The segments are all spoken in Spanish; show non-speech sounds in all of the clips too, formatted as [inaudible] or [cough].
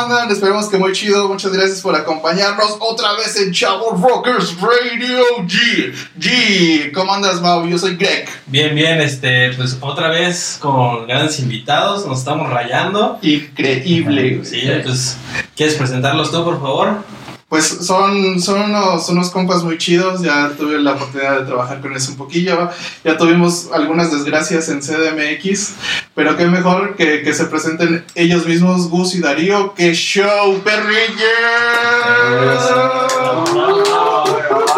andan? Esperemos que muy chido. Muchas gracias por acompañarnos otra vez en Chavo Rockers Radio G. G. ¿Cómo andas, Mau? Yo soy Greg. Bien, bien, este, pues otra vez con grandes invitados, nos estamos rayando. Increíble. Sí, pues, ¿quieres presentarlos tú, por favor? Pues son, son unos, unos compas muy chidos, ya tuve la oportunidad de trabajar con eso un poquillo, ya tuvimos algunas desgracias en CDMX, pero qué mejor que, que se presenten ellos mismos, Gus y Darío, ¡qué show, perrillos!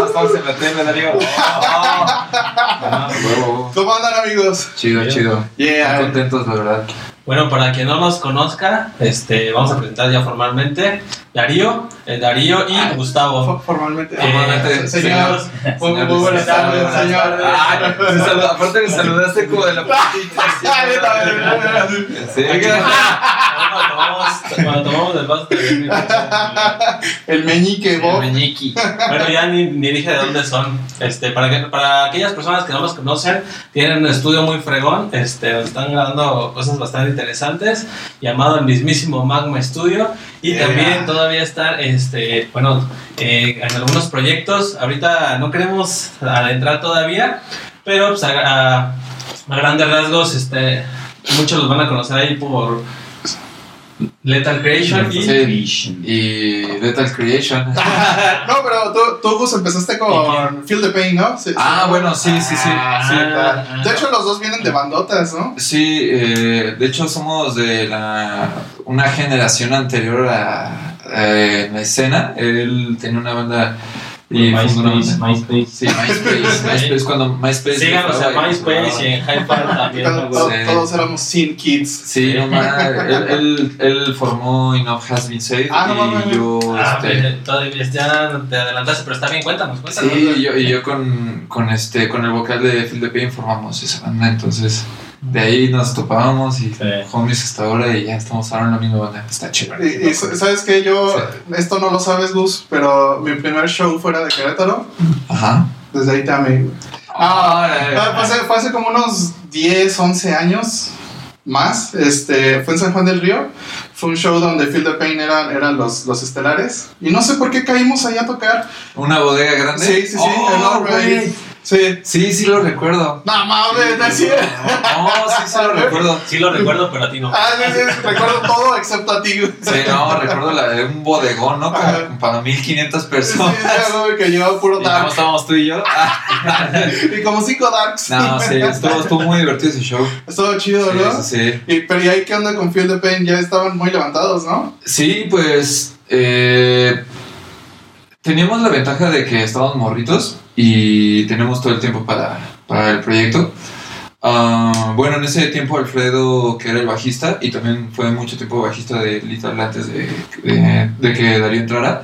Estamos en la tele, Darío. [laughs] ¿Cómo andan amigos? Chido, chido. Yeah. Muy contentos, la verdad. Bueno, para quien no nos conozca, este, vamos a presentar ya formalmente Darío, eh, Darío y Ah, Gustavo. For- Formalmente. Formalmente, Eh, señor, señor. muy, muy Señores, buenas tardes, buenas señor. tardes. Ah, aparte me saludaste como de la [laughs] Sí, Cuando tomamos, el vaso, también [laughs] El meñique, Bob. Bueno, ya ni, ni dije de dónde son. Este, para, que, para aquellas personas que no los conocen, tienen un estudio muy fregón. Este, están grabando cosas bastante interesantes, llamado el mismísimo Magma Studio. Y Yeah. también todavía están, este, bueno, eh, en algunos proyectos. Ahorita no queremos adentrar todavía, pero pues, a, a- a grandes rasgos, este, muchos los van a conocer ahí por Lethal Creation. Y, Sí. Y Lethal Creation. [laughs] No, pero tú, tú Gus, empezaste con Feel the Pain, ¿no? Sí, Ah, sí. bueno, sí, sí, sí. Ah, sí. Ah, De hecho, los dos vienen de bandotas, ¿no? Sí, eh, de hecho somos de la, una generación anterior a, en la escena. Él tenía una banda y MySpace. MySpace. Sí, MySpace, MySpace cuando MySpace. Síganos y- MySpace y en Hi-Fi también. [laughs] Todos, éramos Sin Kids. Sí, no mames. él, él, formó Enough Has Been Said Ah, no mames. y yo, Ah, este, ya te adelantaste, pero está bien, cuéntanos, cuéntanos. sí, y yo, con, con este, con el vocal de the Pain formamos esa banda, entonces de ahí nos topábamos y Sí. homies hasta ahora y ya estamos ahora en la misma banda, está chido. Y, y sabes que yo, esto no lo sabes, Gus, pero mi primer show fuera de Querétaro, Ajá. desde ahí te amé. güey. Ah, Ah, Fue hace, fue hace como unos 10, 11 años más. Este, fue en San Juan del Río. Fue un show donde Feel the Pain eran, eran los, los estelares. Y no sé por qué caímos ahí a tocar. una bodega grande. Sí, sí, sí, Oh, enorme ahí. Sí. Sí, sí lo recuerdo. No mames, no es cierto. No, sí, sí lo [laughs] recuerdo. Sí lo recuerdo, pero a ti no. Ah, sí, sí, recuerdo todo excepto a ti. güey. Sí, no, recuerdo la de un bodegón, ¿no? Como, Ajá. para 1500 Sí, personas. sí, güey, que llevaba puro dark. estábamos tú y yo. [laughs] Y como cinco darks. No, sí, estuvo, estuvo muy divertido ese show. Estuvo chido, ¿no? Sí, sí, sí. Y, pero ¿y ahí qué onda con Feel the Pain? Ya estaban muy levantados, ¿no? Sí, pues eh, teníamos la ventaja de que estábamos morritos y tenemos todo el tiempo para, para el proyecto. Ah, bueno, en ese tiempo Alfredo, que era el bajista, y también fue mucho tiempo bajista de Little antes de, de- de que Darío entrara,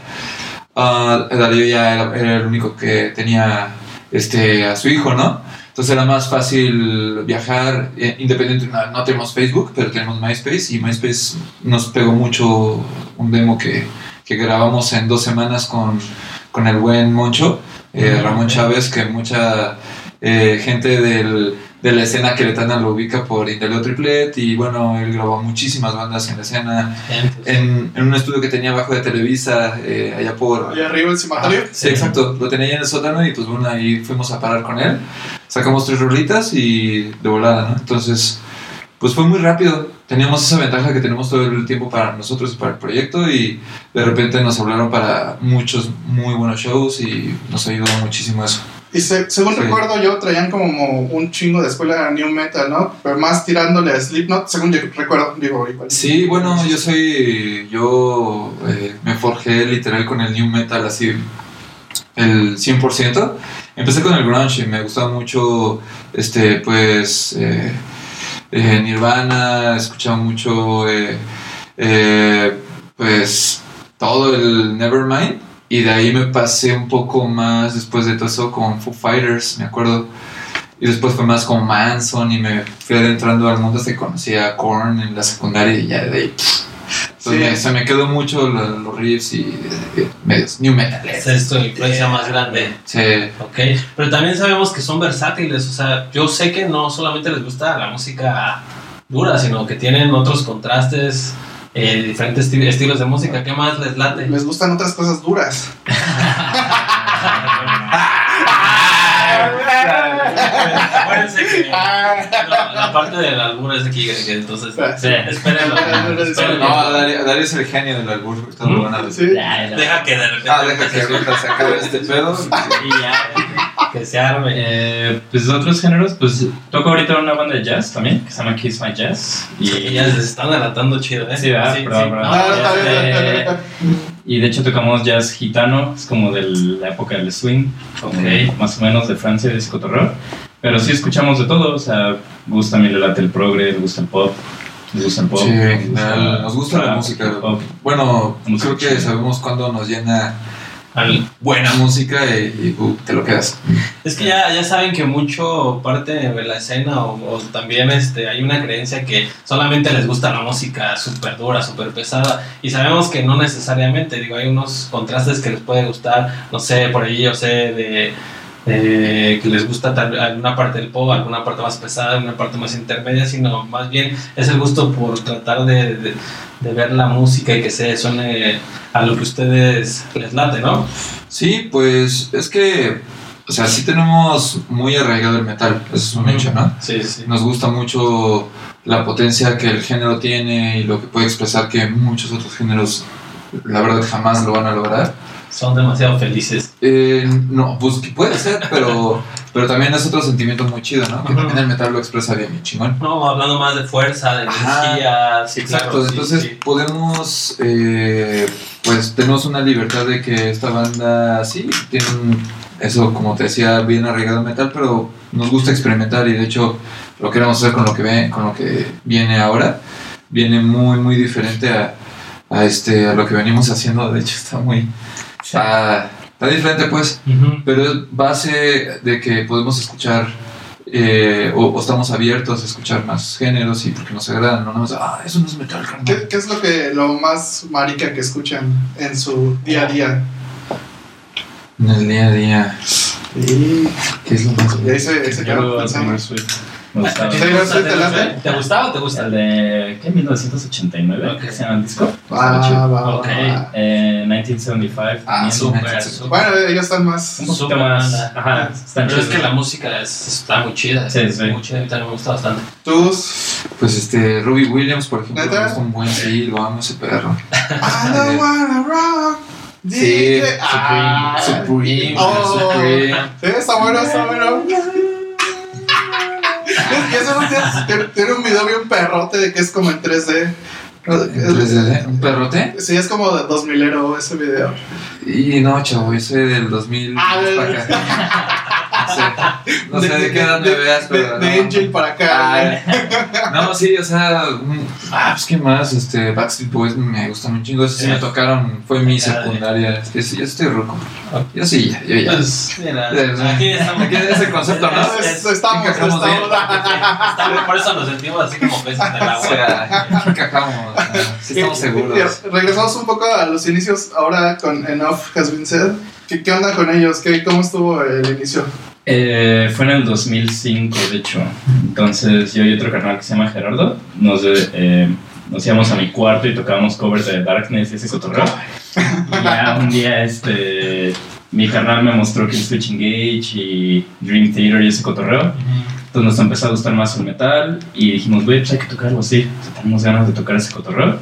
ah, Darío ya era, era el único que tenía este, a su hijo, ¿no? Entonces era más fácil viajar, eh, independiente, no, no tenemos Facebook, pero tenemos MySpace, y MySpace nos pegó mucho un demo que, que grabamos en dos semanas con, con el buen Moncho, eh, Ramón Chávez, que mucha eh, gente del, de la escena queretana lo ubica por Indelio Triplet, y bueno, él grabó muchísimas bandas en la escena, en, en un estudio que tenía abajo de Televisa, eh, allá por... Allá arriba el cimatario. Sí, exacto. Lo tenía ahí en el sótano y pues bueno, ahí fuimos a parar con él. Sacamos tres rolitas y de volada, ¿no? Entonces, pues fue muy rápido. Teníamos esa ventaja que tenemos todo el tiempo para nosotros y para el proyecto y de repente nos hablaron para muchos muy buenos shows y nos ayudó muchísimo eso. Y se- según Sí. recuerdo yo, traían como un chingo de escuela New Metal, ¿no? Pero más tirándole a Slipknot, según yo recuerdo, digo, igual. Sí, bueno, yo soy. Yo eh, me forjé literal con el new metal así el 100%. Empecé con el grunge y me gustaba mucho, este, pues, eh, eh, Nirvana, escuchaba mucho, eh, eh, pues, todo el Nevermind. Y de ahí me pasé un poco más después de todo eso con Foo Fighters, me acuerdo. Y después fue más con Manson y me fui adentrando al mundo hasta que conocí a Korn en la secundaria y ya de ahí. Entonces Sí. me- se me quedó mucho lo- los riffs y eh, medios new metal. Esa es tu influencia más grande. Sí, Ok, pero también sabemos que son versátiles, o sea, yo sé que no solamente les gusta la música dura, sino que tienen otros contrastes eh, diferentes esti- estilos de música. ¿Qué más les late? Les gustan otras cosas duras. [laughs] [laughs] Acuérdense que no, [laughs] la parte del albur es aquí, que entonces Sí. espérenlo. No, Darío, Darío es el genio del albur, ya. Deja que de repente Ah, deja que ahorita se acabe este [laughs] pedo. Y ya. que se arme. Eh, pues otros géneros, pues toco ahorita una banda de jazz también, que se llama Kiss My Jazz. Y ya se están adelantando chido, ¿eh? Sí, ¿verdad? Perdón, perdón. No, Y de hecho tocamos jazz gitano, es como de la época del swing, de- más o menos de Francia, de ese cotorreo. Pero sí escuchamos de todo, o sea, gusta a mí le late el progre, le gusta el pop, le gusta el pop. Sí, en general, nos gusta la rap, música. hip hop. Bueno, Música creo que sabemos cuándo nos llena buena música y, y, uh, te lo quedas. Es que ya, ya saben que mucho parte de la escena o, también este, hay una creencia que solamente les gusta la música súper dura, súper pesada y sabemos que no necesariamente, digo, hay unos contrastes que les puede gustar, no sé, por ahí yo sé de, de que les gusta tal, alguna parte del pop, alguna parte más pesada, alguna parte más intermedia, sino más bien es el gusto por tratar de, de- de ver la música y que se suene a lo que ustedes les late, ¿no? Sí, pues es que, o sea, sí tenemos muy arraigado el metal, eso es un hecho, ¿no? Sí, sí. Nos gusta mucho la potencia que el género tiene y lo que puede expresar que muchos otros géneros, la verdad, jamás lo van a lograr. Son demasiado felices. Eh, no, pues que puede ser, pero, [laughs] pero también es otro sentimiento muy chido, ¿no? Que también el metal lo expresa bien chingón. No, hablando más de fuerza, de Ajá. energía, sí, Exacto, claro, entonces sí. podemos, eh, pues tenemos una libertad de que esta banda sí tiene eso como te decía, bien arraigado metal, pero nos gusta experimentar y de hecho lo queremos hacer con lo que ve, con lo que viene ahora, viene muy muy diferente a, a este a lo que venimos haciendo, de hecho está muy está, está diferente pues, pero es base de que podemos escuchar eh, o, o estamos abiertos a escuchar más géneros y porque nos agradan, no nada más, ah, eso no es metal, carnal". ¿Qué, qué es lo que lo más marica que escuchan en su día a día? En el día a día, ¿qué es lo más? ahí se, se Yo Me gustaba. ¿Te gustaba o te gusta? El de, ¿qué? 1989, Ok. ¿qué se llama el disco? Ah, va, va, Ok. va. Eh, 1975. Ah, también. sí, Súper, 1975. súper. Bueno, ellos están más. Un poquito Súper más. Ajá, están Pero es chidos. que la música es- está muy chida. Sí, es sí. Muy chida, a mí también me gusta bastante. Tus. Pues este, Robbie Williams, por ejemplo, ¿Neta? gusta un buen sí, lo amo ese perro. I don't [laughs] wanna rock. Sí, DJ. Ah, Supreme, Oh. Supreme. Sí, está bueno, está bueno. Y eso no tiene, un video bien perrote de que es como en 3D. En 3D, ¿Un perrote? Sí, es como de 2000ero ese video. Y no, chavo, yo soy del 2000 Ah, para acá. [laughs] No sé, no sé de, qué edad me de- veas, de- pero. De, no. Angel para acá. Ay, [laughs] no, sí, o sea, un- ah, pues qué más, este, Backstreet Boys me gustan un chingo, esos sí Sí. me tocaron, fue mi secundaria, es que sí, yo estoy roco, yo sí, ya, yo ya. Pues, mira, Sí, sí. aquí estamos. Aquí es el concepto, ¿no? Es- Es- estamos, encajamos bien. estamos. [laughs] estamos- Por eso nos sentimos así como peces en el O agua. sea, aquí encajamos, o sea, sí estamos Y- seguros. y regresamos un poco a los inicios ahora con Enough Has Been Said. ¿Qué, qué onda con ellos? ¿Qué, ¿Cómo estuvo el inicio? Eh, fue en el 2005, de hecho. Entonces, yo y otro carnal que se llama Gerardo nos, eh, nos íbamos a mi cuarto y tocábamos covers de Darkness y ese cotorreo. Y ya un día, este, mi carnal me mostró Kill Switch Engage y Dream Theater y ese cotorreo. Entonces nos empezó a gustar más el metal y dijimos, güey, pues hay que tocar algo así. O sea, tenemos ganas de tocar ese cotorreo.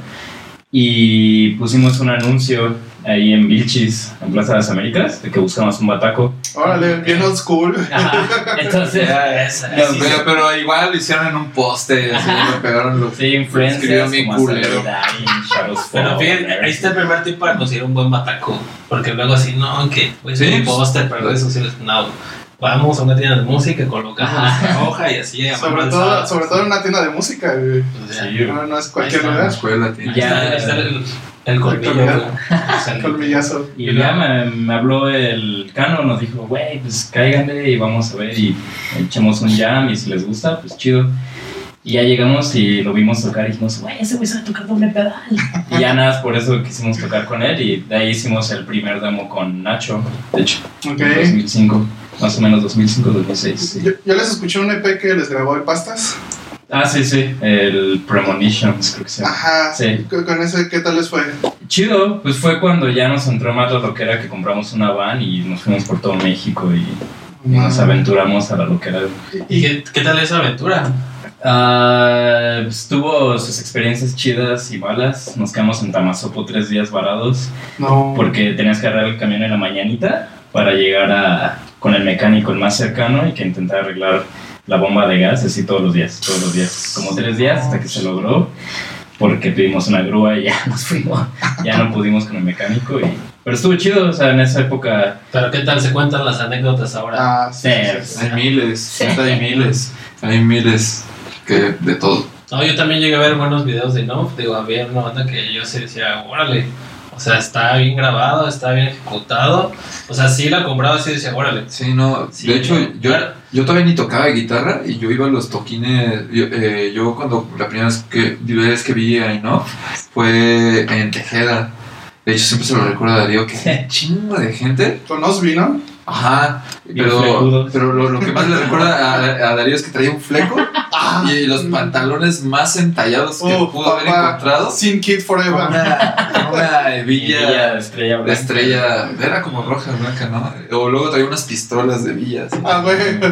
Y pusimos un anuncio ahí en Vilchis, en Plaza de las Américas, de que buscamos un bataco. Órale, bien old school. Ajá. Entonces, Ya, esa- No, sí, pero, pero igual lo hicieron en un poste, así lo pegaron los... sí, bien como culero. Pero fíjate, ahí está el primer tip para conseguir un buen bataco. Porque luego así, no, que pues Sí, un pues, póster, pero redes sociales, no. Vamos a una tienda de música, colocamos nuestra hoja y así Sobre todo, sobre todo en una tienda de música, güey. Pues ya. Sí, No, no es cualquier lugar. escuela está, Ya. está el, el colmillo. güey. [laughs] Colmillazo. Y ya me, me habló el Cano, nos dijo, güey, pues cáiganle y vamos a ver y echamos un jam y si les gusta, pues chido. Y ya llegamos y lo vimos tocar y dijimos, güey, ese güey sabe tocar doble pedal. [laughs] y ya nada, por eso quisimos tocar con él y de ahí hicimos el primer demo con Nacho, de hecho, Ok. en 2005, más o menos 2005, 2006. sí. Yo, yo les escuché un EP que les grabó el Pastas. Ah, sí, sí, el Premonitions, creo que se llama. Ajá, Sí. con ese, ¿qué tal les fue? Chido, pues fue cuando ya nos entró más la loquera que compramos una van y nos fuimos por todo México y, y nos aventuramos a la loquera. ¿Y qué, qué tal esa aventura? Ah, pues, tuvo sus experiencias chidas y malas. Nos quedamos en Tamazopo tres días varados No. porque tenías que agarrar el camión en la mañanita para llegar a, con el mecánico el más cercano y que intentara arreglar la bomba de gas así todos los días, todos los días, como tres días hasta que se logró porque pedimos una grúa y ya [laughs] nos fuimos, ya no pudimos con el mecánico y... Pero estuvo chido, o sea, en esa época... Pero qué tal se cuentan las anécdotas ahora. Ah, sí, Sí, sí, sí. Hay miles, hay miles. Hay miles que de todo. No, yo también llegué a ver buenos videos de No. Digo, había una banda que yo sí decía, órale. O sea, está bien grabado, está bien ejecutado. O sea, sí la compraba así decía, órale. Sí, no, Sí, de hecho, yo, claro. yo todavía ni tocaba guitarra y yo iba a los toquines. Yo, eh, yo cuando la primera vez que, vez que vi a Inoff fue en Tejeda. De hecho, siempre se lo recuerdo a Darío que [laughs] chingo de gente. Con Osby, ¿no? Ajá, pero, pero lo, lo que más le recuerda a, a Darío es que traía un fleco y los pantalones más entallados que Oh, pudo haber encontrado. Sin Kid Forever. una, una [laughs] hebilla Villa estrella de blanca. estrella, era como roja, blanca, ¿no? O luego traía unas pistolas de villas. Ah, güey. [laughs]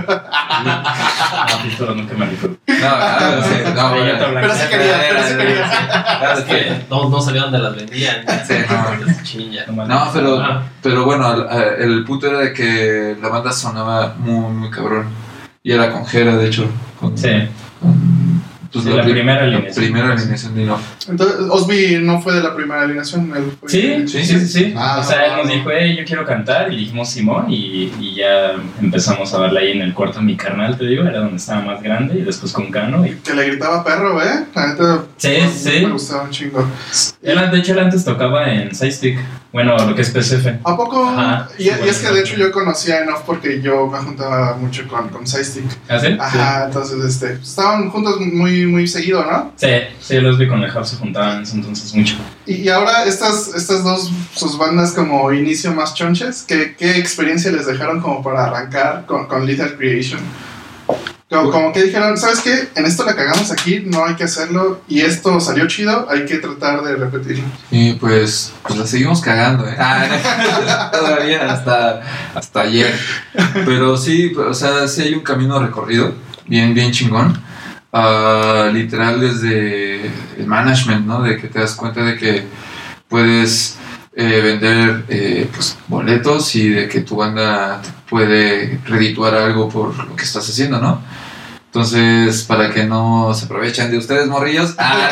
Ah, pistola nunca me rifó. No, ah, sí, no. Pero sí quería, pero sí quería. Ah, Es que no, no sabía dónde las vendían. Sí, no. Chinga. No, pero, Ah. pero bueno, el, el punto era de que la banda sonaba muy, muy cabrón. Y era con Jera, de hecho. Con, Sí, pues, Sí, la pri- primera la alineación. primera alineación de No. Entonces, Osby no fue de la primera alineación. él fue- sí, sí, sí, sí. Ah, o sea, él nos no. dijo, hey, yo quiero cantar, y dijimos Simón, y, y ya empezamos a verla ahí en el cuarto de mi carnal, te digo, era donde estaba más grande, y después con Cano. Y... Que le gritaba perro, ¿eh? La neta. Sí, no, sí. Me gustaba un chingo. Él, de hecho, él antes tocaba en Sidestick, bueno, lo que es PCF. ¿A poco? Ajá. y, y es que de hecho yo conocía a Enough porque yo me juntaba mucho con, con Sidestick. ¿Ah, sí? Ajá, entonces este, estaban juntos muy, muy seguido, ¿no? Sí, sí, los vi con el House se juntaban en ese entonces mucho. Y, y ahora estas, estas dos, sus bandas como inicio más chonches, ¿qué, qué experiencia les dejaron como para arrancar con, con Lethal Creation? Como, como que dijeron, ¿sabes qué? En esto la cagamos aquí, no hay que hacerlo, y esto salió chido, hay que tratar de repetirlo. Y pues, pues la seguimos cagando, ¿eh? Ah, [laughs] todavía hasta, hasta ayer. Pero sí, o sea, sí hay un camino recorrido, bien, bien chingón. Ah, literal desde el management, ¿no? De que te das cuenta de que puedes eh, vender eh, pues, boletos y de que tu banda puede redituar algo por lo que estás haciendo, ¿no? Entonces, para que no se aprovechen de ustedes, morrillos, [laughs] ah,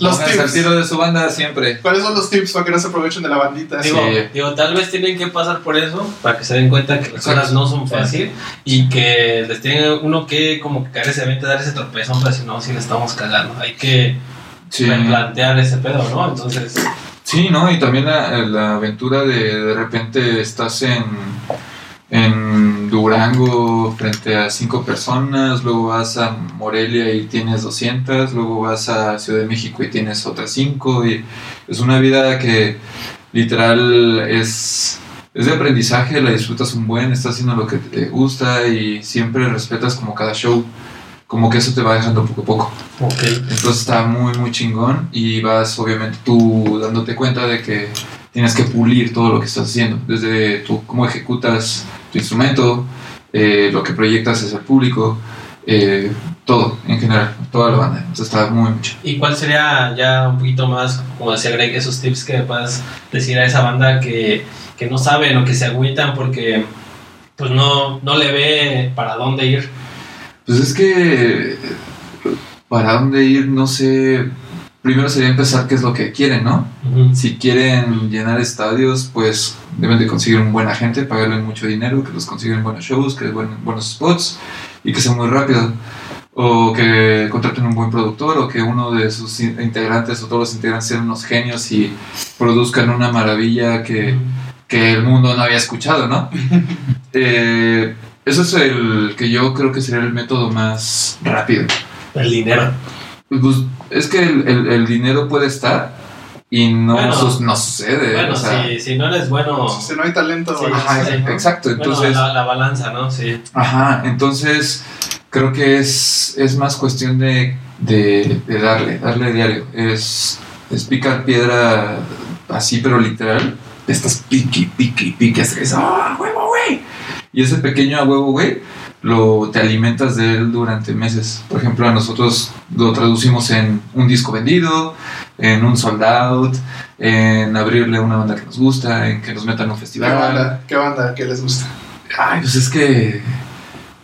Los pónganse al tips. tiro de su banda siempre. ¿Cuáles son los tips para que no se aprovechen de la bandita? Digo, Sí. digo, tal vez tienen que pasar por eso para que se den cuenta que las Exacto. cosas no son fácil y que les tiene uno que como que caer ese evento, dar ese tropezón, para decir, no, si le estamos cagando. Hay que Sí. replantear ese pedo, ¿no? Entonces, Sí, ¿no? Y también la, la aventura de de repente estás en, en Durango frente a cinco personas, luego vas a Morelia y tienes 200, luego vas a Ciudad de México y tienes otras cinco, y es una vida que literal es, es de aprendizaje, la disfrutas un buen, estás haciendo lo que te gusta y siempre respetas como cada show, como que eso te va dejando poco a poco. ok. Entonces está muy, muy chingón y vas obviamente tú dándote cuenta de que tienes que pulir todo lo que estás haciendo, desde tú cómo ejecutas tu instrumento, eh, lo que proyectas hacia el público, eh, todo en general, toda la banda. Entonces está muy mucho. ¿Y cuál sería ya un poquito más, como decía Greg, esos tips que puedas decir a esa banda que, que no saben o que se agüitan porque pues no, no le ve para dónde ir? Pues es que para dónde ir, no sé. Primero sería empezar qué es lo que quieren, ¿no? Si quieren llenar estadios, pues deben de conseguir un buen agente, pagarle mucho dinero, que los consiguen buenos shows, que buen- buenos spots y que sea muy rápido. O que contraten un buen productor o que uno de sus in- integrantes o todos los integrantes sean unos genios y produzcan una maravilla que, que el mundo no había escuchado, ¿no? [laughs] Eh, eso es el que yo creo que sería el método más rápido. El dinero. Pues, es que el, el- el dinero puede estar y no, Bueno. sus- no sucede. Bueno, o sea, si, si no eres bueno, Si no hay talento, Sí, Ajá, sí, ¿no? exacto. bueno, Entonces, la, la balanza, ¿no? Sí. ajá, entonces creo que es, es más cuestión de, de, de darle, darle diario. Es, es picar piedra así, pero literal. Estás piqui, piqui, piqui, hasta que ¡ah, huevo! Y ese pequeño a huevo, güey, lo te alimentas de él durante meses. Por ejemplo, a nosotros lo traducimos en un disco vendido, en un sold out, en abrirle a una banda que nos gusta, en que nos metan a un ¿Qué festival. banda? ¿Qué banda? ¿Qué les gusta? Ay, pues es que.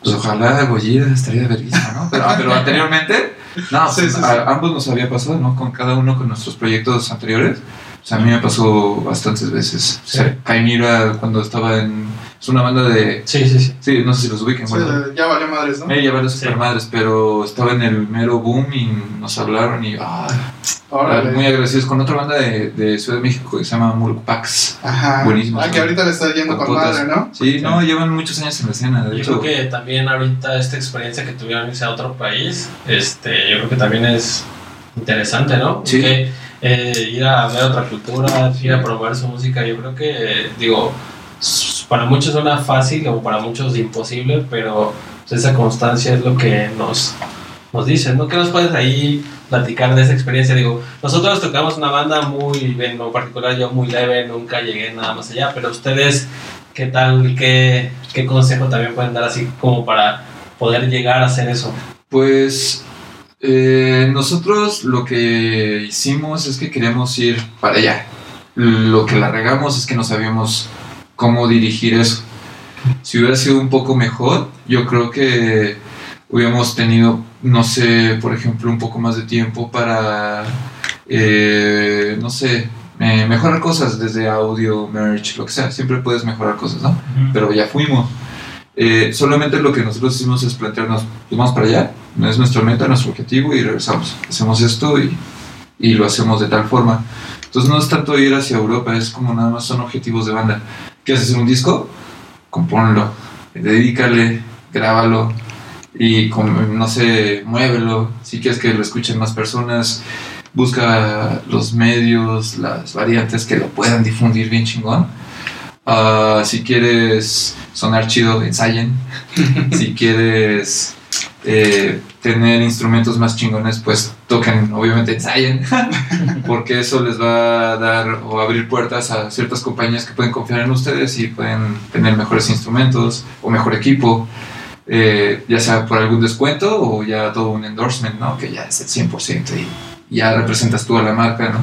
Pues ojalá Goyida estaría verguísima, ¿no? Pero, ah, pero anteriormente, no, [laughs] Sí, pues, sí, sí. a ambos nos había pasado, ¿no? Con cada uno con nuestros proyectos anteriores. O sea, a mí me pasó bastantes veces. O sea, Caimira, cuando estaba en. Es una banda de. Sí, sí, sí. Sí, no sé si los ubiquen, Sí, bueno. ya valió madres, ¿no? Ella varios Sí. super madres, pero estaba en el mero boom y nos hablaron y. ah, Órale. muy agradecidos con otra banda de, de Ciudad de México que se llama Murpax. Ajá. Buenísimo, Ah, sí. que ahorita le está yendo Con con madre, ¿no? Sí, no, llevan muchos años en la escena. De Yo hecho, creo que también ahorita esta experiencia que tuvieron irse a otro país, este, yo creo que también es interesante, ¿no? Sí. Porque, eh, ir a ver otra cultura, ir a probar su música, yo creo que, eh, digo, para muchos suena fácil o para muchos imposible, pero pues, esa constancia es lo que nos, nos dicen, ¿no? ¿Qué nos puedes ahí platicar de esa experiencia? Digo, nosotros tocamos una banda muy, en lo particular yo muy leve, nunca llegué nada más allá, pero ustedes, ¿qué tal? ¿Qué, qué consejo también pueden dar así como para poder llegar a hacer eso? Pues eh, nosotros lo que hicimos es que queríamos ir para allá. Lo que la regamos es que no sabíamos cómo dirigir eso. Si hubiera sido un poco mejor, yo creo que hubiéramos tenido, no sé, por ejemplo, un poco más de tiempo para, eh, no sé, eh, mejorar cosas desde audio, merch, lo que sea. Siempre puedes mejorar cosas, ¿no? pero ya fuimos. Eh, solamente lo que nosotros hicimos es plantearnos, pues vamos para allá, no es nuestra meta, nuestro objetivo y regresamos. Hacemos esto y, y lo hacemos de tal forma. Entonces no es tanto ir hacia Europa, es como nada más son objetivos de banda. ¿Quieres hacer un disco? Compónlo, dedícale, grábalo y con- no sé, muévelo. Si quieres que lo escuchen más personas, busca los medios, las variantes que lo puedan difundir bien chingón. Ah, si quieres sonar chido, ensayen. [laughs] si quieres eh, tener instrumentos más chingones, pues toquen, obviamente ensayen. [laughs] porque eso les va a dar o abrir puertas a ciertas compañías que pueden confiar en ustedes y pueden tener mejores instrumentos o mejor equipo. eh, ya sea por algún descuento o ya todo un endorsement, ¿no? Que ya es el 100% y ya representas tú a la marca, ¿no?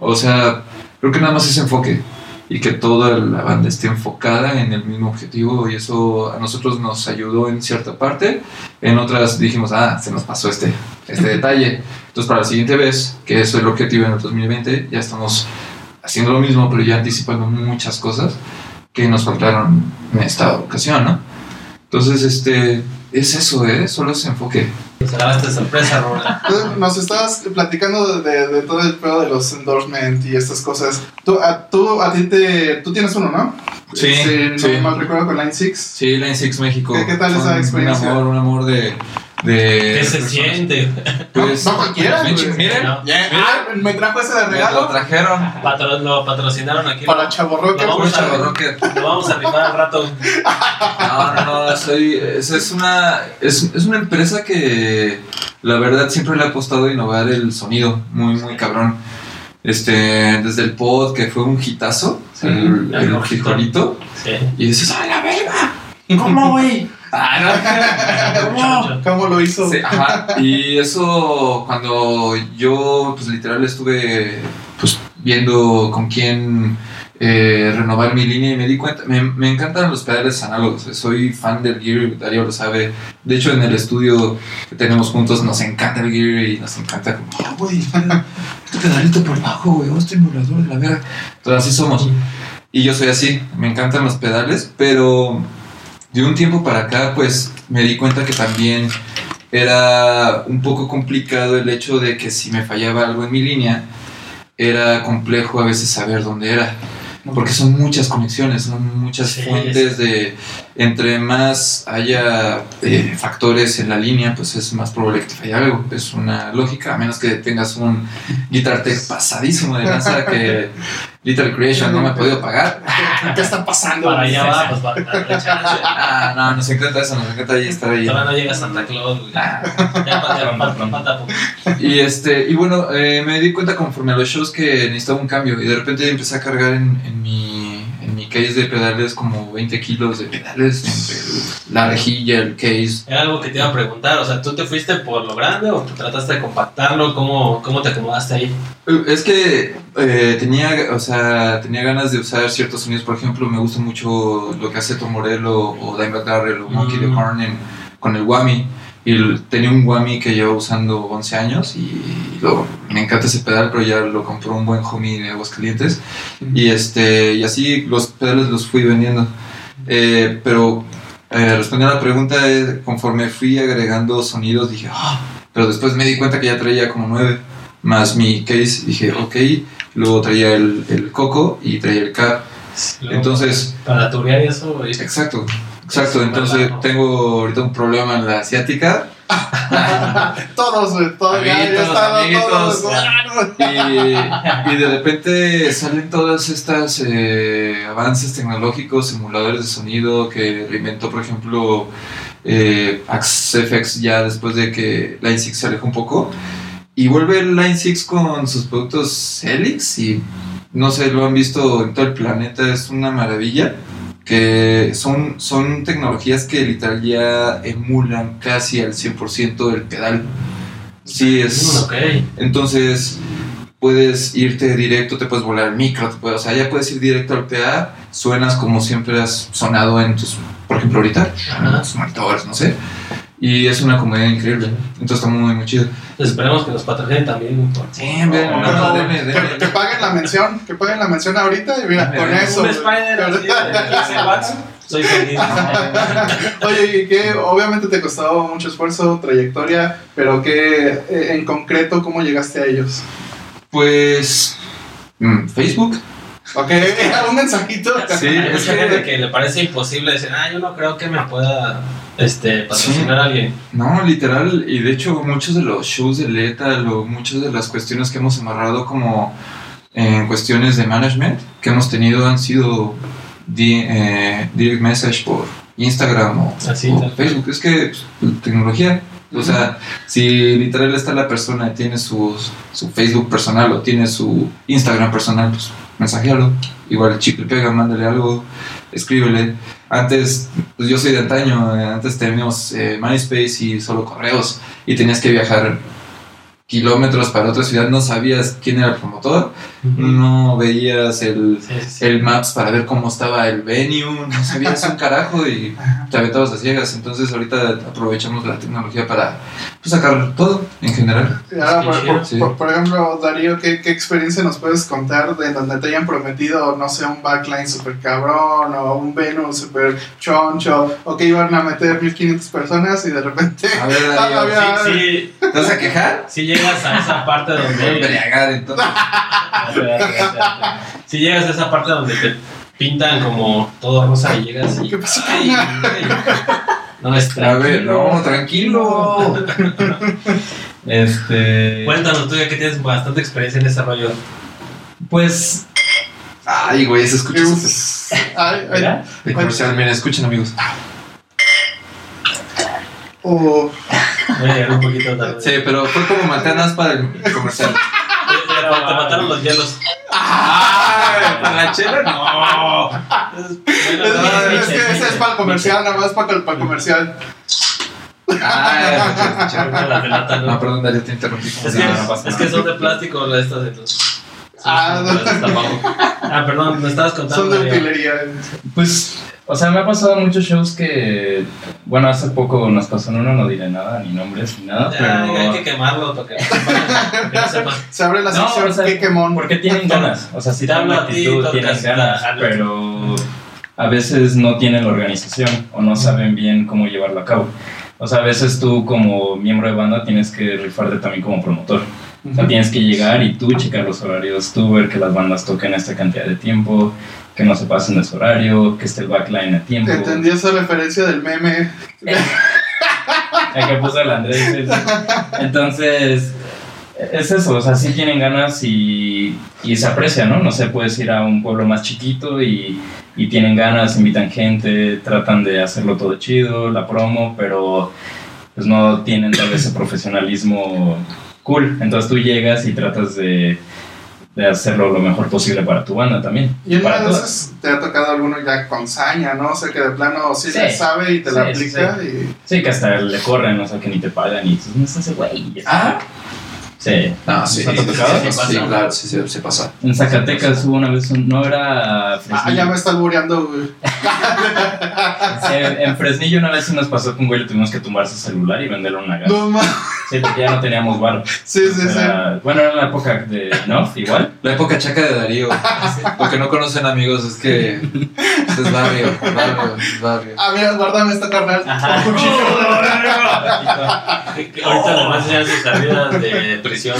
O sea, creo que nada más ese enfoque y que toda la banda esté enfocada en el mismo objetivo y eso a nosotros nos ayudó en cierta parte, en otras dijimos, ah, se nos pasó este, este detalle. Entonces para la siguiente vez, que eso es el objetivo en el 2020, ya estamos haciendo lo mismo, pero ya anticipando muchas cosas que nos faltaron en esta ocasión, ¿no? Entonces, este, es eso, ¿eh? Solo ese enfoque. Será esta sorpresa. Entonces, Nos estabas platicando de, de- de todo el pedo de los endorsement y estas cosas. Tú, a, tú, a ti te, tú tienes uno, ¿no? Sí, Si no sí. mal recuerdo con Line 6. Sí, Line 6 México. ¿Qué- qué tal esa Fue un- experiencia? Un amor, un amor de... de ¿Qué se personas. siente? Pues, No, no cualquiera, ching- Miren, No. Ah, me trajo ese de me lo regalo trajeron. Patro- lo patrocinaron aquí. para Chaborroca. Lo vamos a- Rocket. Lo vamos a rifar al rato. No, no, no, soy, es, es una, es, es una empresa que la verdad siempre le ha apostado a innovar el sonido, muy, muy cabrón. Este, desde el pod, que fue un hitazo, el, el el Sí. y dices, ¡ay, la verga! ¿Cómo, güey? Ah, no, [laughs] ¿cómo? ¿Cómo lo hizo? Sí, ajá. Y eso cuando yo, pues literal, estuve pues viendo con quién eh, renovar mi línea y me di cuenta, me, me encantan los pedales análogos, soy fan del gear, Darío lo sabe. De hecho, en el estudio que tenemos juntos nos encanta el gear y nos encanta como, ah, güey, [laughs] este pedalito por bajo, güey, este emulador de la verga. Entonces así somos. Y yo soy así, me encantan los pedales, pero de un tiempo para acá, pues me di cuenta que también era un poco complicado el hecho de que si me fallaba algo en mi línea, era complejo a veces saber dónde era. Porque son muchas conexiones, son muchas Sí, fuentes de... Entre más haya eh, factores en la línea, pues es más probable que te falle algo. Es una lógica, a menos que tengas un Guitar Tech pasadísimo de lanza que Little Creation no me ha podido pagar. [laughs] ¿Qué está pasando? Para allá va, pues para. [laughs] Ah, no, nos encanta eso, nos encanta ahí estar ahí. Todavía no llega Santa Claus, güey. Ya, falta-. Y este, y bueno, eh, me di cuenta conforme a los shows que necesitaba un cambio. Y de repente empecé a cargar en, en mi case de pedales como 20 kilos de pedales entre la rejilla, el case. Era algo que te iba a preguntar, o sea, ¿tú te fuiste por lo grande o trataste de compactarlo? ¿Cómo, cómo te acomodaste ahí? Es que eh, tenía, o sea, tenía ganas de usar ciertos sonidos. Por ejemplo, me gusta mucho lo que hace Tom Morello o Dimebag Darrell o Monkey Mm. the Horn con el Whammy. Y tenía un Whammy que llevo usando 11 años y lo- me encanta ese pedal, pero ya lo compró un buen homie de Aguascalientes. Y, este, y así los pedales los fui vendiendo. Eh, pero eh, respondiendo a la pregunta, eh, conforme fui agregando sonidos, dije, "Ah", pero después me di cuenta que ya traía como nueve, más mi case, dije, ok, luego traía el, el coco y traía el cap. Luego, Entonces, Para turear eso, güey. exacto, exacto, entonces tengo ahorita un problema en la asiática [laughs] Todos, todos, ya, ya Amiguitos, estaba amiguitos. todos. y, y de repente salen todas estas eh, avances tecnológicos, simuladores de sonido que reinventó, por ejemplo, eh, AxFX ya después de que Line 6 se alejó un poco. Y vuelve el Line 6 con sus productos Helix y no sé, lo han visto en todo el planeta, es una maravilla. Que son, son tecnologías que literal ya emulan casi al 100% del pedal. Sí, es, Mm, ok. entonces puedes irte directo, te puedes volar el micro, te puedes- o sea, ya puedes ir directo al PA, suenas como siempre has sonado en tus, por ejemplo, ahorita, en tus monitores, no sé. Y es una comodidad increíble. Entonces está muy, muy chido. Pues esperemos que nos patrocinen también. por- Sí, ven, Oh, no, no, deme, Que, deme. que paguen la mención, que paguen la mención ahorita y mira, con eso. Un güey. Spider así [laughs] de 15 watts. Soy feliz. Oye, y que obviamente te costó mucho esfuerzo, trayectoria, pero que eh, en concreto, ¿cómo llegaste a ellos? Pues mm, Facebook. Ok, [laughs] un mensajito. Sí, es que- gente que le parece imposible decir, ah, yo no creo que me pueda este, patrocinar a alguien. No, literal, y de hecho muchos de los shows de Lethal o muchas de las cuestiones que hemos amarrado como en cuestiones de management que hemos tenido han sido di- eh, direct message por Instagram o, Así, o tal cual. Facebook. Es que pues, tecnología. O sea, si literal está la persona y tiene su, su Facebook personal o tiene su Instagram personal, pues mensajealo. Igual chicle pega, mándale algo, escríbele. Antes, pues yo soy de antaño, eh, antes teníamos eh, MySpace y solo correos y tenías que viajar kilómetros para otra ciudad, no sabías quién era el promotor, no veías el, Sí, sí, sí. el Maps para ver cómo estaba el venue, no sabías un carajo y [laughs] te aventabas a ciegas. Entonces ahorita aprovechamos la tecnología para pues, sacar todo en general. Qué por, por- sí. por- por ejemplo, Darío, ¿qué, ¿qué experiencia nos puedes contar de donde te hayan prometido, no sé, un backline super cabrón o un venue super choncho o que iban a meter 1500 personas y de repente... A ver, Ah, [laughs] Darío, había- Sí, sí, ¿te vas a quejar? sí llegas a esa parte donde... [laughs] embriagar, entonces. Si llegas a esa parte donde te pintan como todo rosa y llegas y... ¿Qué pasó? Ay. No, es A ver, no, tranquilo. tranquilo. [laughs] Este. Cuéntanos tú ya que tienes bastante experiencia en ese rollo. Pues. Ay, güey, se escucha Ay, ay, ¿ya? de comercial. Miren, escuchen, amigos. o- Voy a llegar un poquito tarde. Sí, pero fue como mantenas para el comercial. Te, te mataron los hielos. ¡Ah! ¿Para la chela? No. es, es que ese es para el comercial, nada más para el, para el comercial. Ah, ¿no? No, perdón, Darío, te interrumpí. Es que, No, no es que son de plástico estas entonces. Ah. [laughs] Ah, perdón, me estabas contando. Son de Mario. utilería. Pues, o sea, me ha pasado muchos shows que, bueno, hace poco nos pasó en uno, no diré nada, ni nombres, ni nada, Ya, hay pero... que quemarlo para que, para que no sepa. [laughs] Se abre la No, sección o sea, que quemón. Porque tienen ganas, o sea, si Te tienen ti, actitud, podcast, tienen ganas, pero a veces no tienen la organización o no saben bien cómo llevarlo a cabo. O sea, a veces tú como miembro de banda tienes que rifarte también como promotor. O sea, tienes que llegar y tú checar los horarios, tú ver que las bandas toquen esta cantidad de tiempo, que no se pasen de su horario, que esté el backline a tiempo. Entendí esa referencia del meme. El que puso el Andrés. sí, sí. Entonces, es eso, o sea, sí tienen ganas y, y se aprecia, ¿no? No sé, puedes ir a un pueblo más chiquito y, y tienen ganas, invitan gente, tratan de hacerlo todo chido, la promo, pero pues no tienen tal vez ese profesionalismo cool. Entonces tú llegas y tratas de, de hacerlo lo mejor posible para tu banda también. Y en para una de todas. esas te ha tocado alguno ya con saña, ¿no? O sea, que de plano sí, Sí. sabe y te la Sí, sí, aplica. Y... Sí, que hasta le corren, o sea, que ni te pagan y dices, no es ese güey. Ah. Sí. No, sí, sí, sí, claro, sí, sí, se pasa. En Zacatecas hubo una vez, un- no era Ah, Fresnillo. ya me está albureando, güey. [laughs] Sí, en Fresnillo una vez sí nos pasó que un güey le tuvimos que tumbar su celular y venderlo a una gas. No mames. Sí, porque ya no teníamos bar. Sí, sí, sí. Bueno, era la época de Enough, igual. La época chaca de Darío. Lo que no conocen amigos es que es barrio, barrio, es barrio. Ah, mira, guárdame esta carnal. Ajá. Cuchillo. Que Ahorita además ya sus salidas de prisión.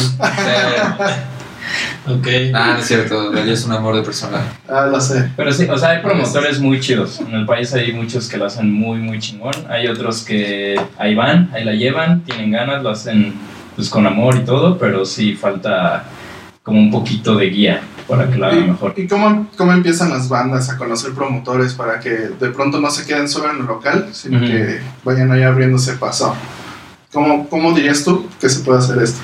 [laughs] Ok. Ah, no es cierto, es un amor de persona. Ah, lo sé. Pero sí, o sea, hay promotores muy chidos. En el país hay muchos que lo hacen muy, muy chingón. Hay otros que ahí van, ahí la llevan, tienen ganas, lo hacen pues con amor y todo, pero sí falta como un poquito de guía para que lo hagan mejor. ¿Y cómo, cómo empiezan las bandas a conocer promotores para que de pronto no se queden solo en el local, sino que vayan ahí abriéndose paso? ¿Cómo, ¿Cómo dirías tú que se puede hacer esto?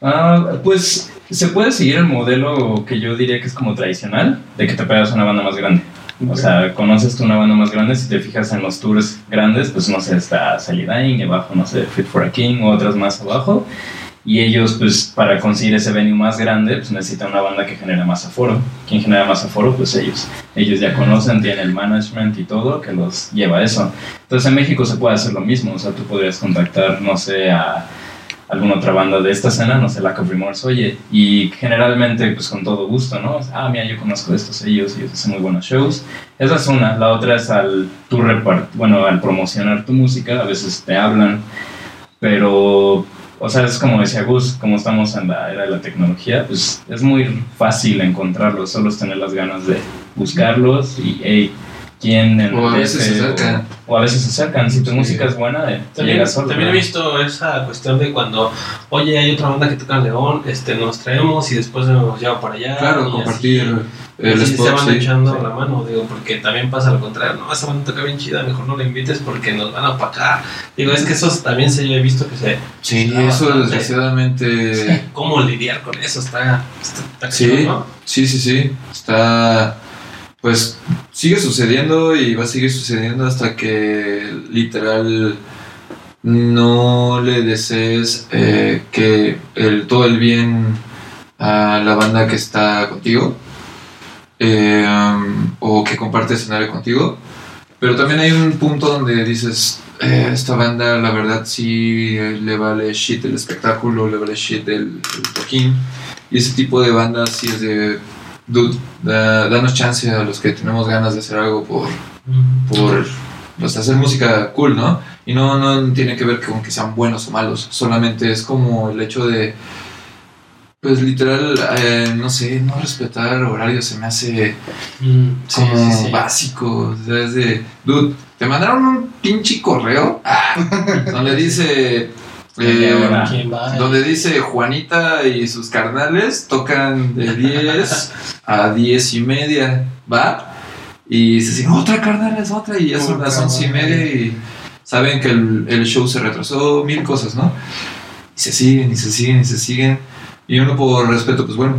Ah, pues se puede seguir el modelo que yo diría que es como tradicional, de que te pegas a una banda más grande. O sea, conoces tú una banda más grande, si te fijas en los tours grandes, pues no sé, está Salidying, y abajo, no sé, Fit for a King, o otras más abajo. Y ellos, pues, para conseguir ese venue más grande, pues necesitan una banda que genere más aforo. ¿Quién genera más aforo? Pues ellos. Ellos ya conocen, tienen el management y todo que los lleva a eso. Entonces en México se puede hacer lo mismo. O sea, tú podrías contactar, no sé, a alguna otra banda de esta escena, no sé, la of Remorse, oye, y generalmente pues con todo gusto, ¿no? Ah, mira, yo conozco estos ellos, ellos hacen muy buenos shows. Esa es una, la otra es al tú repart bueno, al promocionar tu música, a veces te hablan, pero, o sea, es como decía Gus, como estamos en la era de la tecnología, pues es muy fácil encontrarlos, solo es tener las ganas de buscarlos y, hey, ¿quién en O a el veces se acercan. O, o a veces se acercan, si tu Sí. música es buena, eh, También, llegas solo. también he visto esa cuestión de cuando, oye, hay otra banda que toca en León, este, nos traemos y después nos lleva para allá. Claro, y compartir así. el Así spot, se van sí. echando sí. la mano, digo, porque también pasa lo contrario, no, esa banda toca bien chida, mejor no la invites porque nos van a opacar. Digo, es que eso también se he visto que se... Sí, Ah, eso bastante. desgraciadamente... ¿Cómo lidiar con eso? Está... está, está Sí. ¿no? Sí, sí, sí. Está. Pues sigue sucediendo y va a seguir sucediendo hasta que literal no le desees eh, que el, todo el bien a la banda que está contigo eh, o que comparte escenario contigo. Pero también hay un punto donde dices, eh, esta banda la verdad sí le vale shit el espectáculo, le vale shit el, el toquín. Y ese tipo de bandas sí es de, dude, da- danos chance a los que tenemos ganas de hacer algo por, por pues, hacer música cool, ¿no? Y no, no tiene que ver con que sean buenos o malos, solamente es como el hecho de, pues literal, eh, no sé, no respetar horarios se me hace Mm, sí, como sí, sí. básico, o sea, es de, dude, te mandaron un pinche correo ah, [laughs] donde dice... ¿Qué eh, donde dice Juanita y sus carnales tocan de [laughs] 10 a 10 y media, ¿va? Y se dicen, otra carnales, otra, y ya son las Puta 11 y media y saben que el, el show se retrasó, mil cosas, ¿no? Y se siguen, y se siguen, y se siguen. Y uno por respeto, pues bueno,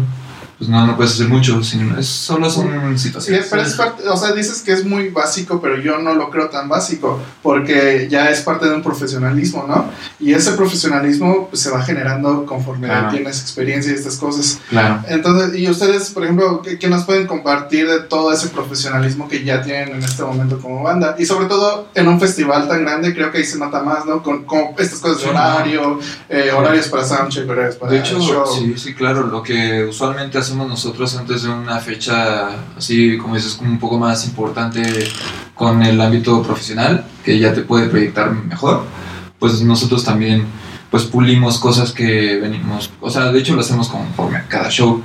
pues no, no puedes hacer mucho, sino, es, solo son Sí, situaciones. pero es parte, o sea, dices que es muy básico, pero yo no lo creo tan básico, porque ya es parte de un profesionalismo, ¿no? Y ese profesionalismo pues, se va generando conforme Claro. tienes experiencia y estas cosas. Claro. Entonces, y ustedes, por ejemplo, ¿qué, qué nos pueden compartir de todo ese profesionalismo que ya tienen en este momento como banda? Y sobre todo en un festival tan grande, creo que ahí se nota más, ¿no? Con, con estas cosas de Sí, horario, eh, horarios para soundcheck, horarios para De hecho, show. sí, sí, claro, lo que usualmente hacemos nosotros antes de una fecha así, como dices, como un poco más importante con el ámbito profesional, que ya te puede proyectar mejor, pues nosotros también pues pulimos cosas que venimos, o sea, de hecho lo hacemos conforme a cada show,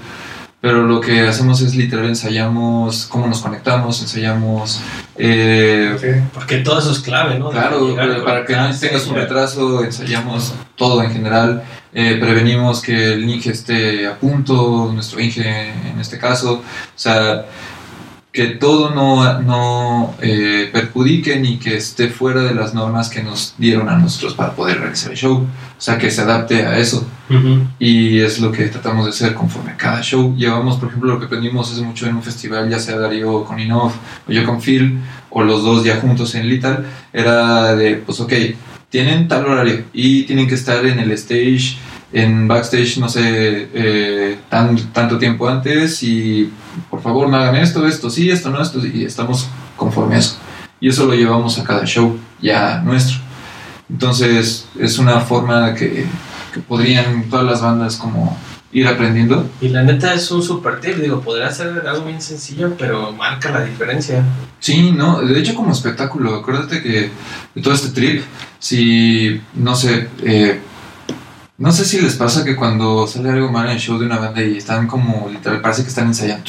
pero lo que hacemos es literal ensayamos cómo nos conectamos, ensayamos... eh. Porque todo eso es clave, ¿no? Claro, llegar, para, que no tengas un retraso, ensayamos todo en general, eh, prevenimos que el Inge esté a punto, nuestro Inge en este caso, o sea, que todo no, no eh, perjudique ni que esté fuera de las normas que nos dieron a nosotros para poder realizar el show, o sea, que se adapte a eso. Ujú. Y es lo que tratamos de hacer conforme a cada show. Llevamos, por ejemplo, lo que aprendimos hace mucho en un festival, ya sea Darío con Inov o yo con Phil, o los dos ya juntos en Little, era de, pues ok, tienen tal horario y tienen que estar en el stage, en backstage, no sé, eh, tan, tanto tiempo antes y por favor no hagan esto, esto sí, esto no, esto y estamos conforme a eso. Y eso lo llevamos a cada show ya nuestro. Entonces es una forma que, que podrían todas las bandas como ir aprendiendo. Y la neta es un super tip, digo, podría ser algo bien sencillo, pero marca la diferencia. Sí, no, de hecho como espectáculo, acuérdate que de todo este trip, si, no sé, eh, no sé si les pasa que cuando sale algo mal en el show de una banda y están como, literal, parece que están ensayando.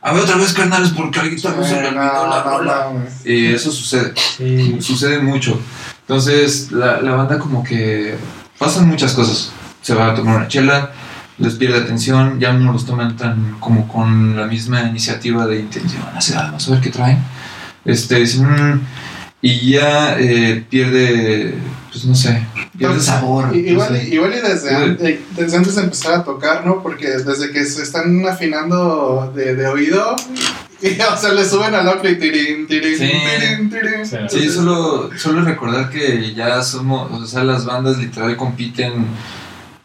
A ver otra vez, carnales, porque alguien está se olvidó la No, no, rola. Y eso sucede. Sí. sucede mucho. Entonces, la, la banda como que pasan muchas cosas. Se va a tomar una chela, les pierde atención, ya no los toman tan como con la misma iniciativa de intención. Así, "Ah, vamos a ver qué traen. Este, dicen, "Mm", y ya eh, pierde, pues no sé, pierde Entonces, sabor. Igual, no sé. igual y desde, Sí. an- desde antes de empezar a tocar, ¿no? Porque desde que se están afinando de, de oído, [laughs] y, o sea, le suben al ampli tirín, tirín, Sí. tirín, tirín. Sí. Sí, solo, solo recordar que ya somos, o sea, las bandas literal compiten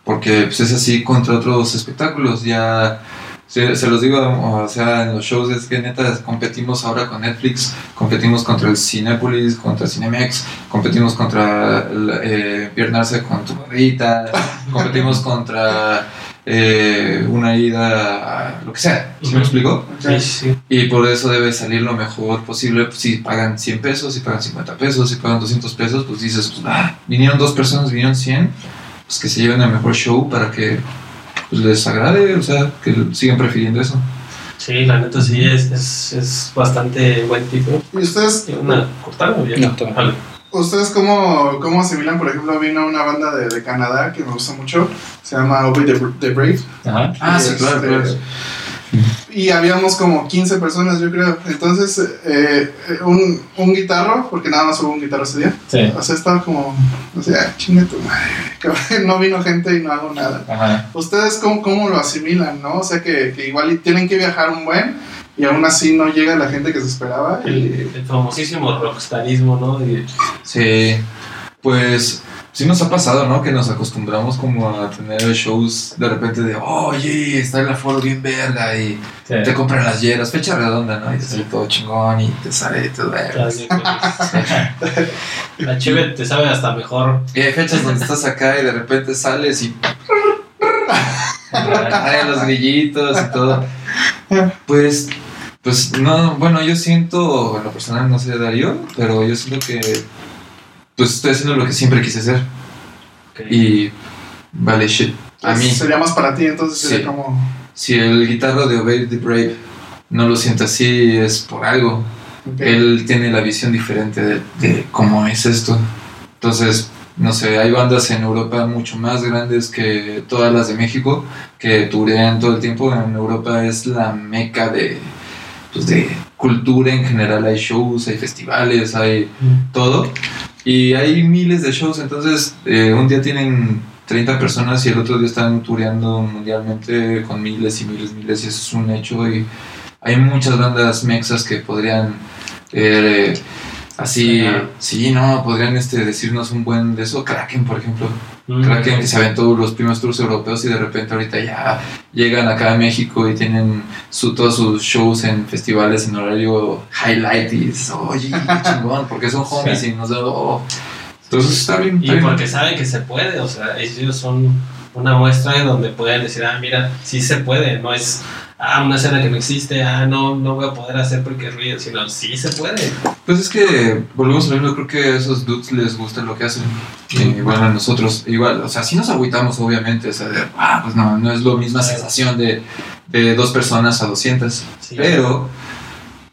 porque pues, es así contra otros espectáculos. Ya se, se los digo, o sea, en los shows es que neta competimos ahora con Netflix, competimos contra el Cinepolis, contra Cinemex, competimos contra eh, Piernarse con tu barrita, [laughs] competimos contra eh, una ida a lo que sea. ¿Sí me explico? Sí, sí. Y por eso debe salir lo mejor posible. Pues, si pagan 100 pesos, si pagan 50 pesos, si pagan 200 pesos, pues dices, pues, ah, vinieron dos personas, vinieron 100, pues que se lleven el mejor show para que pues, les agrade, o sea, que sigan prefiriendo eso. Sí, la neta sí es, es, es bastante buen tipo. ¿Y ustedes, Una, ¿cortaron o bien? No. Vale. ustedes cómo, cómo asimilan? Por ejemplo, vino una banda de, de Canadá que me gusta mucho, se llama Obey the, the Brave. Ajá. Ah, sí, claro, este, claro. Y habíamos como 15 personas, yo creo. Entonces, eh, eh, un, un guitarro, porque nada más hubo un guitarro ese día. Sí. O sea, estaba como, o sea, chinga tu madre, cabrón, [laughs] no vino gente y no hago nada. Ajá. ¿Ustedes cómo, cómo lo asimilan, no? O sea, que, que igual tienen que viajar un buen y aún así no llega la gente que se esperaba. El, el famosísimo rockstarismo, ¿no? Y- Sí, pues sí nos ha pasado, ¿no? Que nos acostumbramos como a tener shows de repente de, oye, está el aforo bien verga y Sí. te compran las hieras, fecha redonda, ¿no? Y te sale todo chingón y te sale todo verga. las- La cheve te sabe hasta mejor. Y hay fechas donde estás acá y de repente sales y Ay, los grillitos y todo. Pues, pues no, bueno, yo siento, en lo personal no sé Darío, pero yo siento que pues estoy haciendo lo que siempre quise hacer y vale shit. A mí, Sería más para ti, entonces sería como... si el guitarro de Obey the Brave no lo siente así, es por algo. Él tiene la visión diferente de, de cómo es esto. Entonces, no sé, hay bandas en Europa mucho más grandes que todas las de México que turean todo el tiempo. En Europa es la meca de, pues, de cultura en general. Hay shows, hay festivales, hay todo. Y hay miles de shows. Entonces, eh, un día tienen 30 personas y el otro día están tureando mundialmente con miles y miles, miles. Y eso es un hecho. Y hay muchas bandas mexas que podrían eh, así, sí, no, podrían este, decirnos un buen de eso. Kraken, por ejemplo. Mm. Kraken que se aventó los primeros tours europeos y de repente ahorita ya llegan acá a México y tienen su, todos sus shows en festivales en horario highlight y dices, oye, qué [laughs] chingón, porque son homies Sí. y nos da... oh. Entonces está bien. Y bien. porque saben que se puede, o sea, ellos son una muestra en donde pueden decir, ah, mira, sí se puede, no es ah, una escena que no existe, ah, no, no voy a poder hacer porque es ruido, sino sí se puede. Pues es que, volvemos a lo mismo, creo que a esos dudes les gusta lo que hacen. Y bueno, a nosotros igual, o sea, sí nos agüitamos, obviamente, o sea, de, ah, pues no, no es lo misma sensación de, de dos personas a 200. Sí. Pero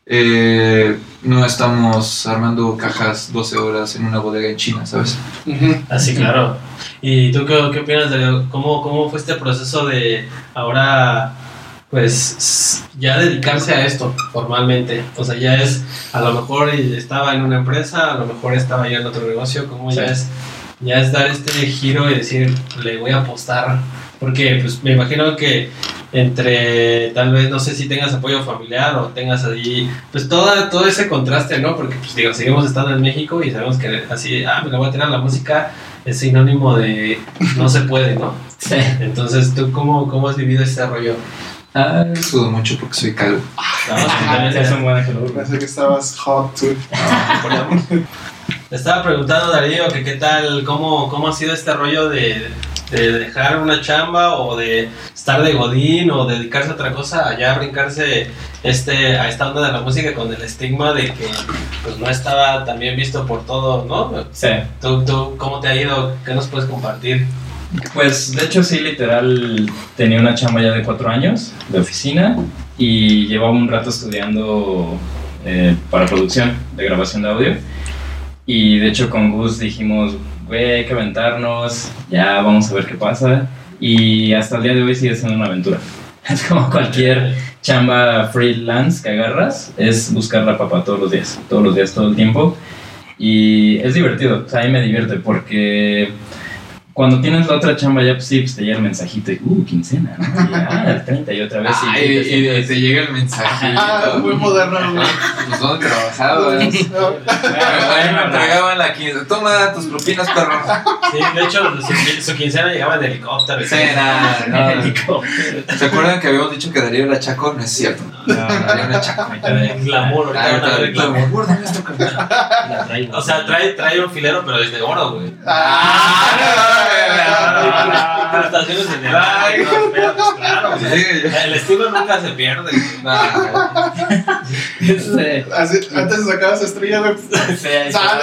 eh, no estamos armando cajas 12 horas en una bodega en China, ¿sabes? Así, claro. ¿Y tú qué, qué opinas de cómo, cómo fue este proceso de ahora, pues, ya dedicarse a esto formalmente? O sea, ya es, a lo mejor estaba en una empresa, a lo mejor estaba ya en otro negocio, ¿cómo ya es? Ya es dar este giro y decir, le voy a apostar. Porque, pues, me imagino que entre, tal vez, no sé si tengas apoyo familiar o tengas ahí, pues, toda, todo ese contraste, ¿no? Porque, pues, digo, seguimos estando en México y sabemos que así, ah, me la voy a tirar la música, es sinónimo de no se puede, ¿no? Sí. Entonces, ¿tú cómo, cómo has vivido este rollo? Ah, sudo mucho porque soy calvo. No, sí, también es un buen ejemplo. Pensé que estabas hot, tú. Te estaba preguntando, Darío, que qué tal, cómo, cómo ha sido este rollo de, de dejar una chamba o de estar de godín o dedicarse a otra cosa, allá brincarse este, a esta onda de la música con el estigma de que pues no estaba tan bien visto por todo, ¿no? Sí. ¿Tú, tú cómo te ha ido? ¿Qué nos puedes compartir? Pues de hecho sí, literal, tenía una chamba ya de cuatro años de oficina y llevaba un rato estudiando eh, para producción de grabación de audio. Y de hecho con Gus dijimos, güey, hay que aventarnos, ya vamos a ver qué pasa. Y hasta el día de hoy sigue siendo una aventura. [laughs] Es como cualquier chamba freelance que agarras, es buscar la papa todos los días, todos los días, todo el tiempo. Y es divertido, o a mí me divierte porque cuando tienes la otra chamba ya pues sí, pues te llega el mensajito y, uh, quincena, ¿no? Y, ah, 30 y otra vez. y- Ay, y te y, sientes- te llega el mensaje. [laughs] Ah, [laughs] muy moderno, güey. Pues ¿dónde trabajabas? [laughs] Ahí me entregaban la quincena. Toma tus propinas, perro. Sí, de hecho, su, su quincena llegaba en helicóptero. Sí, nada, no. Helicóptero. ¿Se acuerdan que habíamos dicho que Darío era chaco? No es cierto. No, glamour, Ah, ahorita van a ver el ahorita, glamour. guárdame esto, carnal. la traigo. O sea, trae, trae un filero, pero es de oro, güey. Ah, Incrustaciones en el Ay. aire, claro. El estilo nunca se pierde. Así, antes de sacar esa estrella, güey. [laughs] ese- Sale.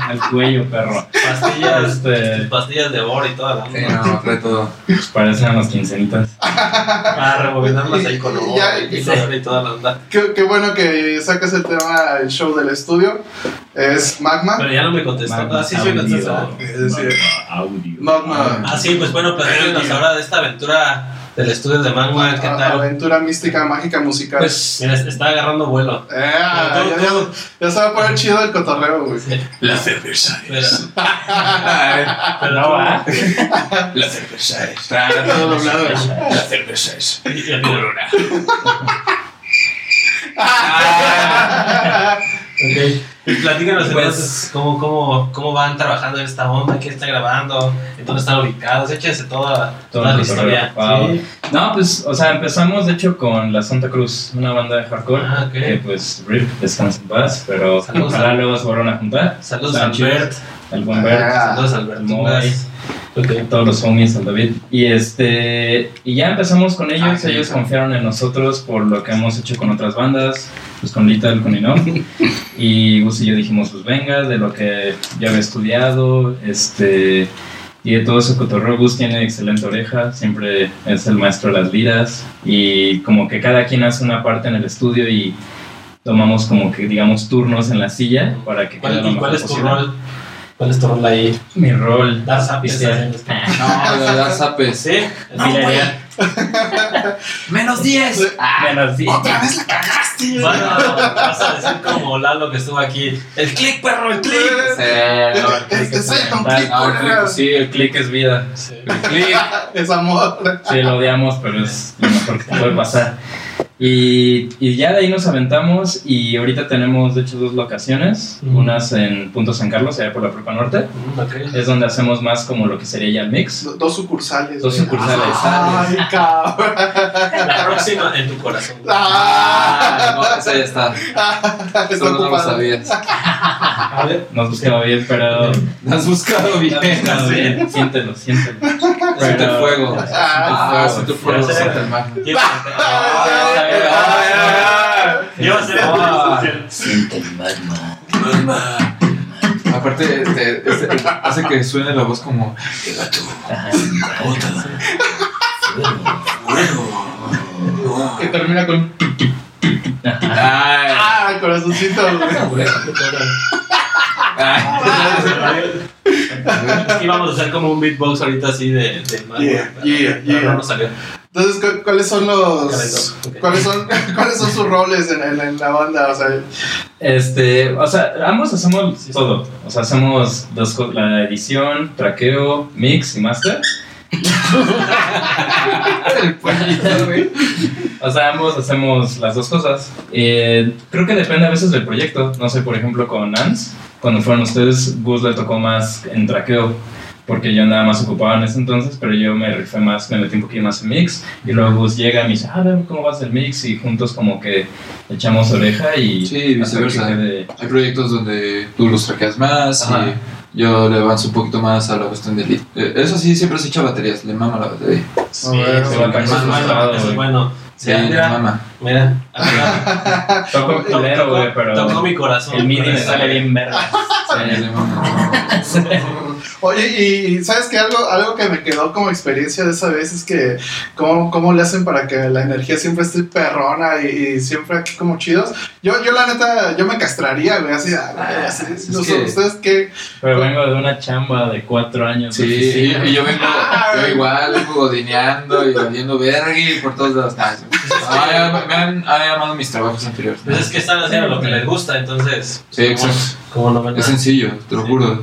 Al cuello, perro. Pastillas, Este, pastillas de oro y toda la Sí, onda. no, trae todo. pues parecen las quincenitas. Para [laughs] rebobinarlas ahí con oro y toda la onda. Qué, qué bueno que sacas el tema del show del estudio. Es Magma. Pero ya no me contestó. Magma Ah, sí, Es. Magma. Ah, sí, pues bueno, platícanos ahora de esta aventura del estudio de Magma. ¿Qué A- tal? Aventura mística, mágica, musical. Pues, mira, está agarrando vuelo. Eh, ya, ya, ya se va a poner chido el cotorreo, güey. La cerveza Pero, pero No, ¿va? La cerveza es. [laughs] Trae todo doblado. La cerveza es. Corona. [laughs] Ok. Platícanos Pues- entonces cómo, cómo, cómo van trabajando en esta onda, quién está grabando, en dónde están ubicados, échense toda, toda la historia. cotorreo. Wow. Sí. No, pues, o sea, empezamos de hecho con la Santa Cruz, una banda de hardcore. Ah, ok. Que pues, RIP, descansa en paz, pero Saludos ojalá a- luego se vuelvan a juntar. Saludos a Están chidos. Albert, Ah, saludos a Albert. Muy. Tungas. Ok. todos los homies, al David. Y este, y ya empezamos con ellos, Ah, sí, ellos sí. confiaron en nosotros por lo que hemos hecho con otras bandas, pues con Little, con Inoff. [laughs] y Gus y yo dijimos, pues venga, de lo que yo había estudiado, este, y de todo ese cotorreo, Gus tiene excelente oreja, siempre es el maestro de las liras, y como que cada quien hace una parte en el estudio y tomamos como que, digamos, turnos en la silla para que ¿Cuál, lo ¿Y cuál es tu posible. rol? ¿Cuál es tu rol ahí? Mi rol. Dar zapes. Pistear. No, de dar zapes. Sí. Filería. [laughs] Menos 10. Menos sí. Otra vez la cagaste. Bueno, vas a decir como Lalo que estuvo aquí. El click, perro, el click. Sí, no, el click Este es soy un fundamental. click, No, el click, culero. Sí, el click es vida. Sí. el click. [laughs] Es amor. Sí, lo odiamos, pero es lo mejor que te puede pasar. Y, y ya de ahí nos aventamos y ahorita tenemos de hecho dos locaciones, Ujú. unas en Punto San Carlos, allá por la Prepa Norte, Mm, ok. es donde hacemos más como lo que sería ya el mix. Do- Dos sucursales. Dos güey. sucursales. Ay, cabrón. [laughs] La próxima en tu corazón. Ah. No, esa ya está. Está Solo no lo sabías. A ver, Nos buscaba bien, pero. Lo has buscado bien. Lo has buscado bien. [laughs] Siéntelo, siéntelo. Siente el fuego. Ah, Siente el fuego. sé. Siente el mar. ¿quién- Ah, Ah, Yo sé. Ah. Siente el magma. Aparte, este, este, hace que suene la voz como. Ajá. Que termina con. Ay, ¡Ah! Corazoncito. Íbamos a hacer como un beatbox ahorita así de, de Yeah, pero- yeah, pero yeah. no nos salió. Entonces, ¿cu- ¿cuáles son los. Calentón, ok. ¿Cuáles son, [laughs] ¿Cuáles son sus roles en, en- en la banda? O sea, Este, o sea, ambos hacemos todo. O sea, hacemos dos la edición, traqueo, mix y master. El pollito, güey. O sea, ambos hacemos las dos cosas. Eh, creo que depende a veces del proyecto. No sé, por ejemplo, con Ans, cuando fueron ustedes, Gus le tocó más en traqueo. Porque yo nada más ocupaba en ese entonces, pero yo me rifé más, me metí un poquito más en mix. Y luego Gus llega y me dice, ah, a ver cómo vas el mix. Y juntos, como que echamos oreja y. Sí, viceversa. quede- Hay proyectos donde tú los traqueas más Ajá. y yo le avanzo un poquito más a la cuestión del lead. Eh, Eso sí, siempre se echa baterías, le mama la batería. Sí, bueno, eso es bueno, bueno. Sí, mira, mama. mira, acá, [laughs] Toco tocó- culero, güey, pero. tocó mi corazón. El MIDI me sale bien verga. Sí. [laughs] Oye, y sabes que algo, algo que me quedó como experiencia de esa vez es que cómo, cómo le hacen para que la energía siempre esté perrona y, y siempre aquí como chidos. Yo, yo la neta, yo me castraría, güey, así, ah, güey, así, es no que- ustedes qué, Pero vengo de una chamba de cuatro años. Sí, y, y yo vengo, yo igual, vengo godineando y valiendo verga y por todos lados. Ah, me han, han llamado mis trabajos anteriores. Pues es que están haciendo lo que les gusta, entonces. Sí, exacto. ¿Cómo no Es sencillo, te lo Sí. juro.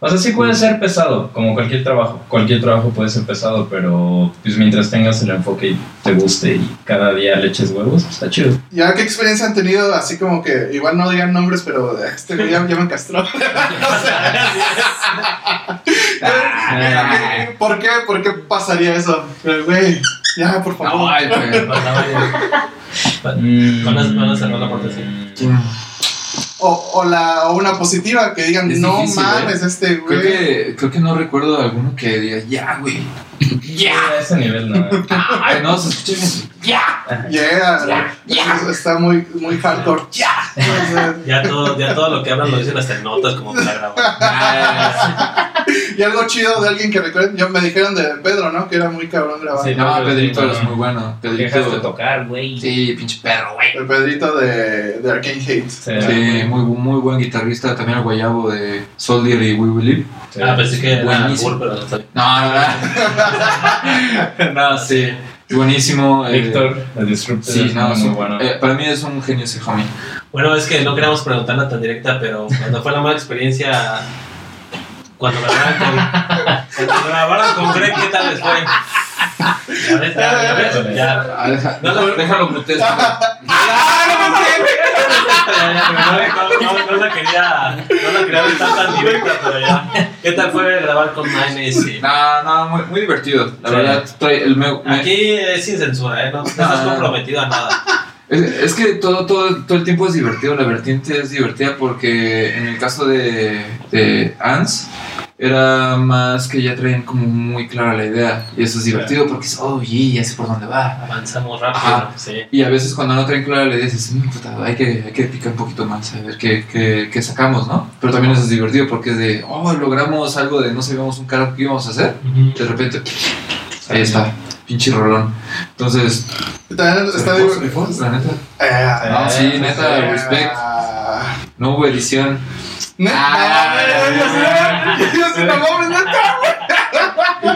O sea, sí puede ser pesado, como cualquier trabajo. Cualquier trabajo puede ser pesado, pero pues mientras tengas el enfoque y te guste y cada día le eches huevos, pues, está chido. ¿Ya qué experiencia han tenido? Así como que, igual no digan nombres, pero este ya, ya me castró. No sé. ¿Por qué? ¿Por qué pasaría eso? Pero, güey, ya, por favor. Ay, güey. Mm, Van a- van a cerrar la puerta, sí. O, o, la, o una positiva, que digan, Es no difícil, mames, este Creo güey. que, creo que no recuerdo alguno que diga, ya, güey. Ya, a ese nivel no. Ay, no, se escucha bien. Yeah, Ya, Está muy, muy hardcore. Ya. Ya todo, ya todo lo que hablan lo dicen hasta en notas como para grabar. [laughs] y algo chido de alguien que recuerden, yo me dijeron de Pedro, ¿no? Que era muy cabrón grabar. Sí. No, Pedrito Bueno. es muy bueno. Dejas de Pedrito. tocar, güey. Sí, pinche perro, güey. El Pedrito de, de Arcane Hate. Sí. Sí, muy, muy buen guitarrista. También el guayabo de Soldier y We Believe. Sí. Ah, pensé que era. Bull, pero no. No, no, [laughs] no, sí. Buenísimo. eh, Víctor, el Disruptor, Sí, no, muy sí. bueno. Eh, para mí es un genio ese homie. Bueno, es que no queríamos preguntarla tan directa, pero cuando fue la mala experiencia, cuando grabaron con, cuando con Greg, ¿qué tal les fue? Ya ves, ya, ya ves, ya. Ah, deja- No, no. déjalo mutear. No, no, no la quería, no la quería tan directa, pero ya. ¿Qué tal fue grabar con Nine AC? No, no, muy, muy divertido. La Sí. verdad, trae el me- me- Aquí es sin censura, ¿eh? No, no estás comprometido a nada. Es, es que todo, todo, todo el tiempo es divertido, la vertiente es divertida porque en el caso de, de Ans era más que ya traían como muy clara la idea y eso es divertido porque es, oh, yeah, ya sé por dónde va. Avanzamos rápido, Ajá. sí. Y a veces cuando no traen clara la idea dices, "Mm, puta, hay, que, hay que picar un poquito más, a ver qué, qué, qué sacamos, ¿no? Pero también eso es divertido porque es de, oh, logramos algo de no sabíamos un carajo que íbamos a hacer, de repente, ahí está, pinche rolón. Entonces, También está rifó, la neta. Eh, No, sí, sí, neta, eh, respect. No hubo edición. Ne- Ah. yo sí, yo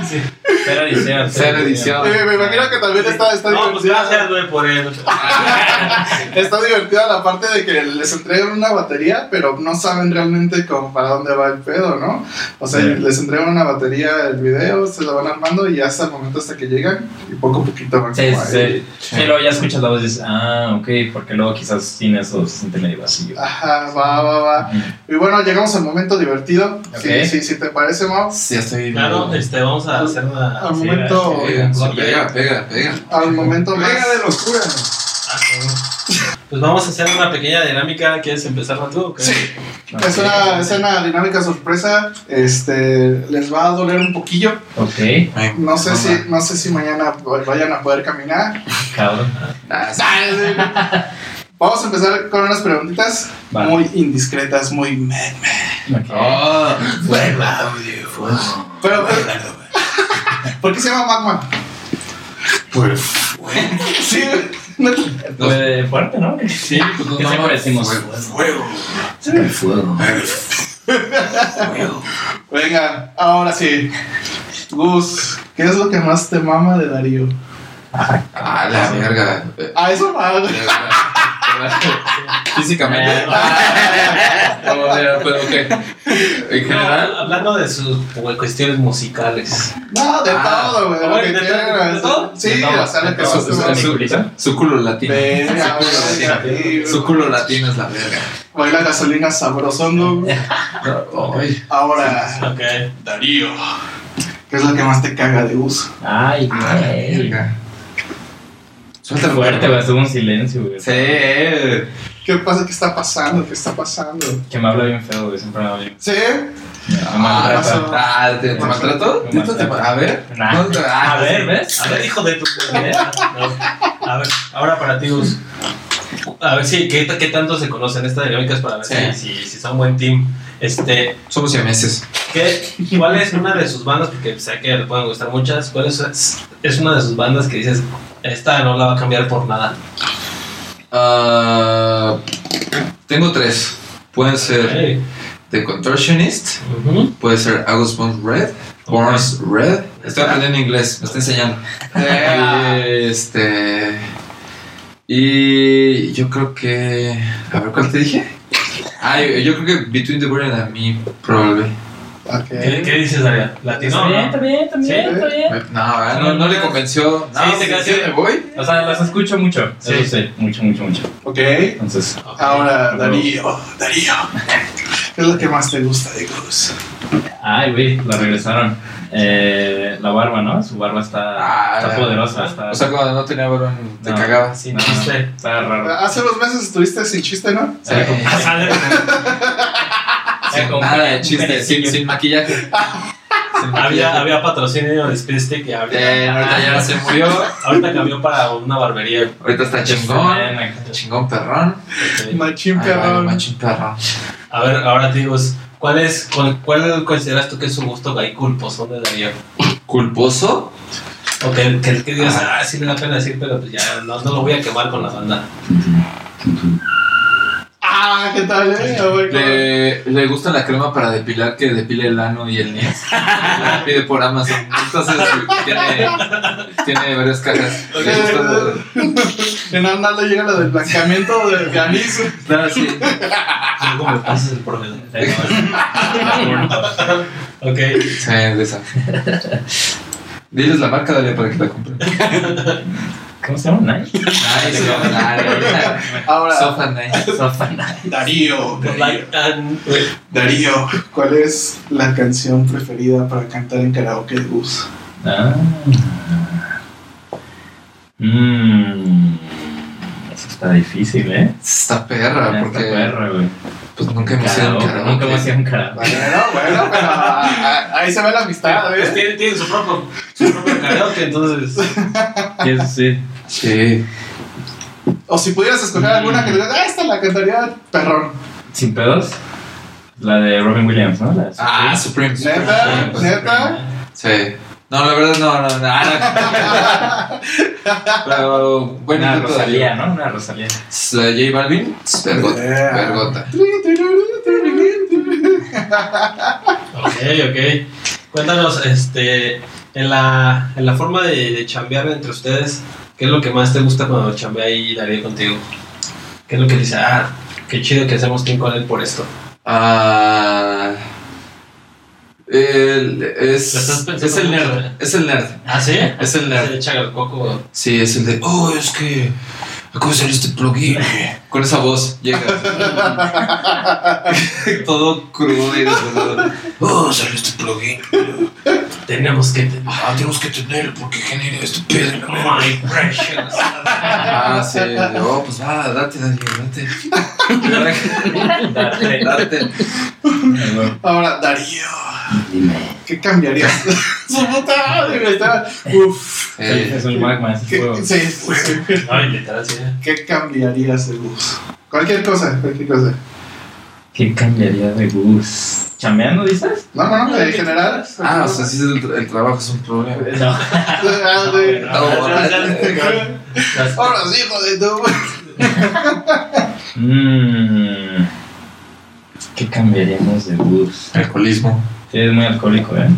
sí. Cero edición. Cero edición. Me imagino que también está, está No, pues divertida. gracias, güey, por el. [laughs] Está divertida la parte de que les entregan una batería, pero no saben realmente cómo para dónde va el pedo, ¿no? O sea, Sí. les entregan una batería, el video, se lo van armando y ya hasta el momento hasta que llegan y poco a poquito van Sí, como sí, ahí. sí. Sí, luego ya escuchas la voz y dices, ah, ok, porque luego quizás sin eso se siente medio vacío. Ajá, va, va, va. Y bueno, llegamos al momento divertido. Sí, Ok. sí, sí, ¿te parece, Mau? Sí, ya estoy. Claro, este, vamos a hacer una. Al sí, momento-. Pega, pega, pega, pega. Al momento más. Pega de locura. Pues vamos a hacer una pequeña dinámica. ¿Quieres empezar tú? o qué? Sí. Ok. Es una, es una dinámica sorpresa. Este, les va a doler un poquillo. Ok, No sé si, no sé si mañana vayan a poder caminar. cabrón. Ah, sí. Vamos a empezar con unas preguntitas muy indiscretas, muy meh, meh. Ok. Oh, Fuego, Pero, pero- ¿por qué se llama magma? pues, Sí, no- Fue fuerte, ¿no? sí, pues no, ¿Qué no, siempre decimos? Fuego. Fuego. Venga, ahora sí. Gus, ¿qué es lo que más te mama de Darío? Ah, la verga. Eh, Ah, eso va. [laughs] Físicamente. [laughs] No, pero, pero, ok. En general. No, hablando de sus pues, cuestiones musicales. No, de Ah, todo, güey. ¿de Lo que todo? quieras. ¿De todo? Sí, De todo. que Su, mama. su- su culo latino. Venga, Su culo latino. venga. Su culo latino es la verga. Hoy la gasolina sabrosongo. [laughs] Ay, Ahora. Darío. ¿Qué es lo que más te caga de Gus? Ay, ah, verga. Suéltalo, fuerte, güey. Estuvo un silencio, güey. Sí. ¿Qué pasa? ¿Qué está pasando? ¿Qué está pasando? Que me habla bien feo, güey. Siempre me habla bien. ¿Sí? Me Ah, ah, ¿te, te maltrató? Me ¿Te- te- maltrata. A ver. Nah. ¿Dónde te- ah, A ver. ¿ves? A ver, hijo de tu. [laughs] No. A ver, ahora para ti, Gus. A ver si, ¿qué, qué tanto se conocen estas dinámicas para ver Sí. si, si, son buen team? Este, Somos siameses. ¿qué, ¿Cuál es una de sus bandas? Porque sé que le pueden gustar muchas. ¿Cuál es, es una de sus bandas que dices, esta no la va a cambiar por nada? Ah, tengo tres. Pueden ser. The Contortionist, puede ser August Burns Red, Burns Red. Estoy aprendiendo inglés, me está enseñando. [laughs] Este. Y yo creo que. A ver, ¿cuál te dije? Ah, yo, yo creo que Between the Burden and Me, probablemente. ok. ¿Qué, ¿Qué dices, Daria? ¿Latino? Está bien, no? está bien, está bien, Sí. está bien. No, no, no le convenció. No, Sí, sí, así. me voy. O sea, las escucho mucho. Sí. Eso sí, mucho, mucho, mucho. Ok. Entonces, Ahora, Darío. Darío. ¿Qué es lo que más te gusta de Gus? ay, güey, la regresaron. Eh, la barba, ¿no? Su barba está, Ah, está poderosa. Está, O sea, cuando no tenía balón, te No. cagaba. Sin no, chiste. Está raro. Hace unos meses estuviste sin chiste, ¿no? Sí. Ah, [laughs] sale. Sin como nada de chiste, sin, maquillaje. Había, había patrocinio de Speed Stick y ahorita, Eh, ahorita ya se murió. ahorita cambió para una barbería. Ahorita está chingón. Chingón perrón. Machín perrón. machín perrón. A ver, ahora te digo, ¿cuál, es, cuál, cuál consideras tú que es su gusto ahí culposón de Darío? ¿Culposo? O que, que, que digas, ah, sí me da pena decir, pero pues ya no, no lo voy a quemar con la banda. Ah, ¿qué tal, eh? Le, le gusta la crema para depilar que depile el ano y el niés. La pide por Amazon. Entonces tiene, tiene varias cajas. No le llega la del blanqueamiento del granizo. Claro, sí. Luego me pasas el proveedor. [laughs] ok. Sí, de esa. Diles la marca, dale para que la compren. ¿Cómo se llama? Nike. Nice. Ahora, Sofa nice. Sofa Nike. Darío. Darío. ¿cuál es la canción preferida para cantar en karaoke de Gus? Ah. Mmm. Eso está difícil, ¿eh? Está perra, Está porque perra, güey. Pues nunca hemos ido a un Karaoke. Nunca hemos ido a un karaoke. Bueno, bueno, pero ah, ah, ahí se ve la amistad, Pues ¿ves? tiene, tiene su propio, su propio karaoke, entonces. [laughs] Eso sí. Sí. O si pudieras escoger alguna que digas, ah, esta la cantaría perrón. Sin pedos. La de Robin Williams, ¿no? La de Ah, Supreme. Supreme. ¿Neta? Supreme. ¿Neta? Sí. No, la verdad no, no, no. Pero bueno, Una Rosalía, ¿no? Una Rosalía. La de J Balvin, vergota. Yeah. Vergota. Ok, ok. Cuéntanos, este, en la, en la forma de, de chambear entre ustedes, ¿qué es lo que más te gusta cuando chambea ahí Darío contigo? ¿Qué es lo que dice, ah, qué chido que hacemos team con él por esto? Ah. El- es, es el nerd. ¿eh? Es el nerd. ¿Ah, sí? Es el nerd. echa el coco. Sí, es el de. Oh, es que. Acabo de salir este plugin. [laughs] Con esa voz llega. [laughs] Todo crudo y desvelado. Oh, salió este plugin. Tenemos que tener. Ah, tenemos que tenerlo porque genera este pedo. My precious. Ah, sí. Oh, pues va, date, date, date. [laughs] Date. Date. Ahora, Darío, Dime. ¿qué cambiarías? [laughs] Su puta madre, güey, estaba- Uf. Eh, Es un magma, es ¿Qué, fuego. sí, sí, sí. [laughs] Ay, literal, sí. ¿Qué cambiarías de bus? Cualquier cosa, cualquier cosa. ¿Qué cambiaría de bus? ¿Chambeando, dices? No, no, no, en general. Ah, o sea, sí, el, el trabajo es un problema. [laughs] No. Ah, Ahora sí, hijo de tu. Mm. ¿Qué cambiaríamos de bus? Alcoholismo. Sí, es muy alcohólico, ¿eh?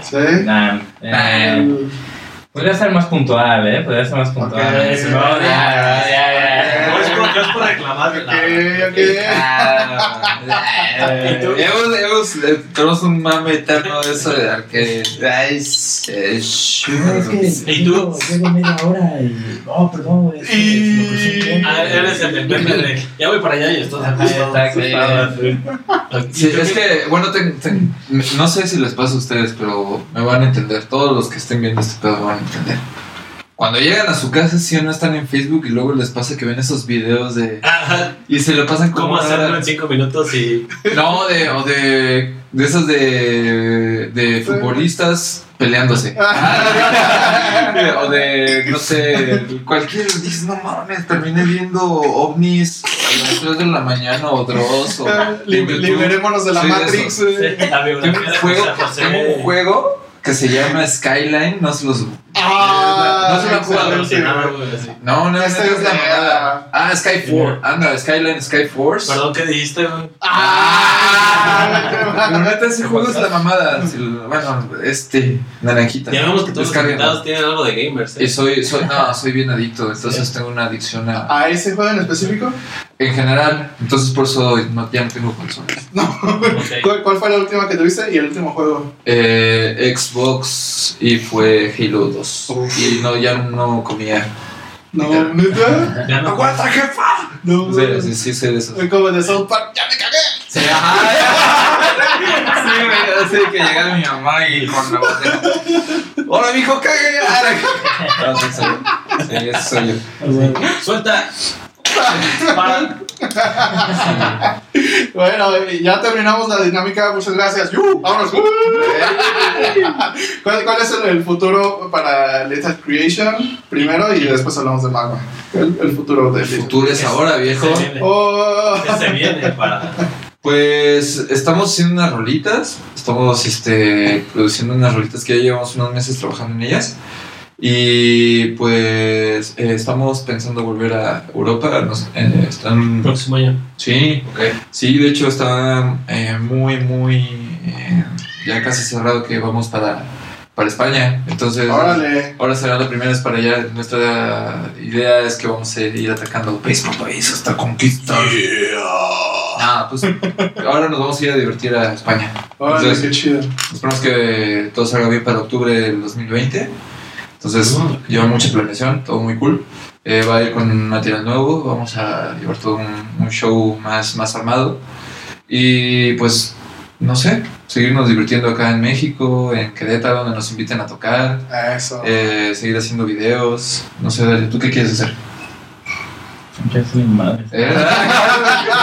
Sí. Nah, eh, podría ser más puntual, ¿eh? Podría ser más puntual. No, ya, ya, ya. No es por, no es por reclamar. Ok, la- ok. Hemos, eh, tenemos un mame eterno de eso de que. Ay, se- ¿Y tú? Llevo media hora y. Oh, perdón, güey. es que Y- Ah, eres el meme de. Ya voy para allá y estás. Sí, es que, bueno, no sé si les pasa a ustedes, pero me van a entender. Todos los que estén viendo este pedo van a entender. Cuando llegan a su casa, sí o no están en Facebook y luego les pasa que ven esos videos de. Ajá, Y se lo pasan como. ¿Cómo hacerlo en 5 minutos y. No, de, o de, de esos de, de futbolistas peleándose. [laughs] o de, no sé, cualquier, dices, no mames, terminé viendo ovnis a las 3 de la mañana o Dross o YouTube. Liberémonos de la Matrix. La Tengo un de juego, José José. tengo un juego que se llama Skyline, no se los... Ah, No se lo han jugado. No, no, no, es la mamada. Ah, Sky Force, anda, Skyline Sky Force. Perdón, ¿qué dijiste, güey? Ah, Pero neta, ese juego es la mamada. Si lo- Bueno, este, naranjita. Ya vemos que todos los invitados tienen algo de gamers. Y ¿eh? soy, soy, no, soy bien adicto, entonces tengo una adicción a, ¿A ese juego en específico? en general, entonces por eso no, ya no tengo consolas. Ok. ¿Cuál, cuál fue la última que tuviste y el último juego? Eh, Xbox y fue Halo 2. Uf. Y no, ya no comía. No, ¿neta? Ya no. ¡Aguanta, jefa! No, Sí, sí, sí, sé de eso. Soy como de South Park, ¡ya me cagué! Sí, ajá. [laughs] Sí, güey, así que llegaba mi mamá y con la bandeja. ¡Hola, mijo, cague! [laughs] No, sí, soy yo. Sí, ese soy yo. Suelta. Para. [laughs] Bueno, ya terminamos la dinámica, muchas gracias. ¡Yu! ¡Vámonos! [laughs] ¿Cuál, cuál es el, el futuro para Lethal Creation? Primero y después hablamos de Magma. El, el futuro de El Lethal futuro es ahora, viejo. Se viene. Oh. ¿Qué se viene para.? Pues estamos haciendo unas rolitas, estamos este, produciendo unas rolitas que ya llevamos unos meses trabajando en ellas. Y pues eh, estamos pensando volver a Europa. Nos, eh, están, Próximo año. sí, Ok. sí, de hecho está eh, muy, muy eh, ya casi cerrado que vamos para, para España. Entonces, Órale. ahora será la primera vez para allá. Nuestra idea es que vamos a ir atacando país por país hasta conquistar. Ah, pues ahora nos vamos a ir a divertir a España. Órale, Entonces- qué chido. Esperamos que todo salga bien para octubre del 2020. Entonces, lleva mucha planeación, todo muy cool. Eh, va a ir con material nuevo, vamos a llevar todo un, un show más, más armado. Y pues, no sé, seguirnos divirtiendo acá en México, en Querétaro, donde nos inviten a tocar. Eso. eh, seguir haciendo videos. No sé, Dario, ¿tú qué quieres hacer? Ya soy madre. ¿Eh? [laughs]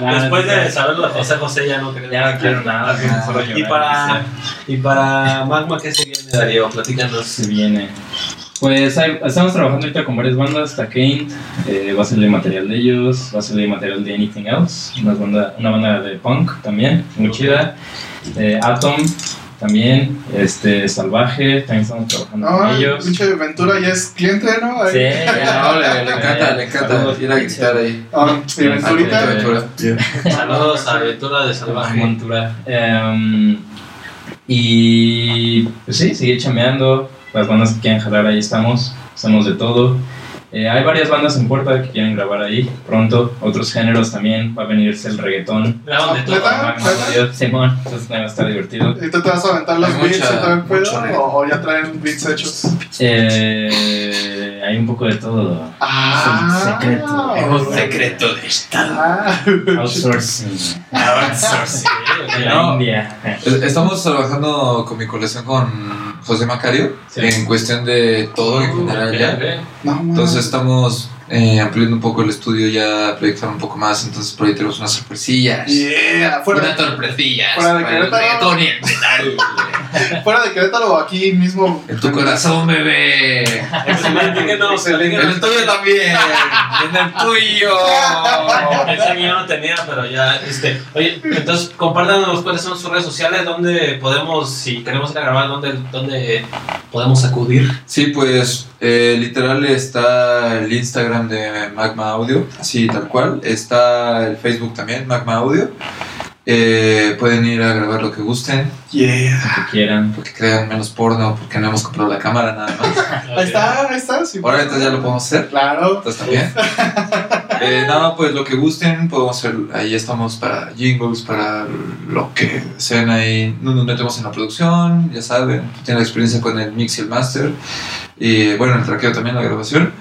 Después de saberlo de José José, ya no queremos. Ya no quiero nada, solo Y para, y para Magma, ¿qué se viene, Darío? Platícanos. se viene. Pues hay- estamos trabajando ahorita con varias bandas, Takane, eh, va a salir material de ellos, va a salir material de Anything Else, una banda, una banda de punk también, muy chida, eh, Atom también, este, Salvaje, también estamos trabajando No, con ellos. pinche Ventura ya es cliente, ¿no? Ahí. Sí, ya, [laughs] No, le, le encanta, le encanta Saludos. ir a gritar ahí. Ah, Venturita. Ah, Ventura. Saludos a Aventura de Salvaje. Montura. Em, y pues sí, seguir chameando. Las bandas que quieran jalar ahí estamos. Estamos de todo. Eh, hay varias bandas en puerta que quieren grabar ahí pronto. Otros géneros también. Va a venirse el reggaetón. De. ¿Neta? Magma, Dios, Simón. Entonces va a estar divertido. ¿Y tú te vas a aventar los Hay beats mucha- y mucho reggaetón. ¿O, o ya traen beats hechos? Eh, hay un poco de todo. Ah, secreto. alright. secreto de Estado. Ah, Outsourcing. Outsourcing. En [laughs] la No. India. Es- Estamos trabajando con mi colección con José Macario Sí. en cuestión de todo en general ya. Entonces estamos eh, ampliando un poco el estudio ya, proyectar un poco más. Entonces por ahí tenemos unas sorpresillas. Yeah, fuera, Unas sorpresillas. fuera de Querétaro. [laughs] fuera de Querétaro, aquí mismo. En tu corazón, bebé. Excelente, que no, [laughs] Excelente. En el tuyo también. En el tuyo. [laughs] Ese mío no tenía, pero ya, este, oye, entonces compártanos cuáles son sus redes sociales, dónde podemos, si queremos ir a grabar, dónde, dónde podemos acudir. Sí, pues eh, literal está el Instagram de Magma Audio, así tal cual. Está el Facebook también, Magma Audio. Eh, pueden ir a grabar lo que gusten, Yeah. Lo que quieran. porque crean menos porno, porque no hemos comprado la cámara nada más. Ahí está, ahí está. sí. Ahora entonces ya lo podemos hacer. Claro. Entonces también. [laughs] Eh, no, pues lo que gusten, podemos hacer. Ahí estamos para jingles, para lo que sean ahí. No nos metemos en la producción, ya saben. Tienen experiencia con el mix y el master. Y bueno, el traqueo también, la grabación.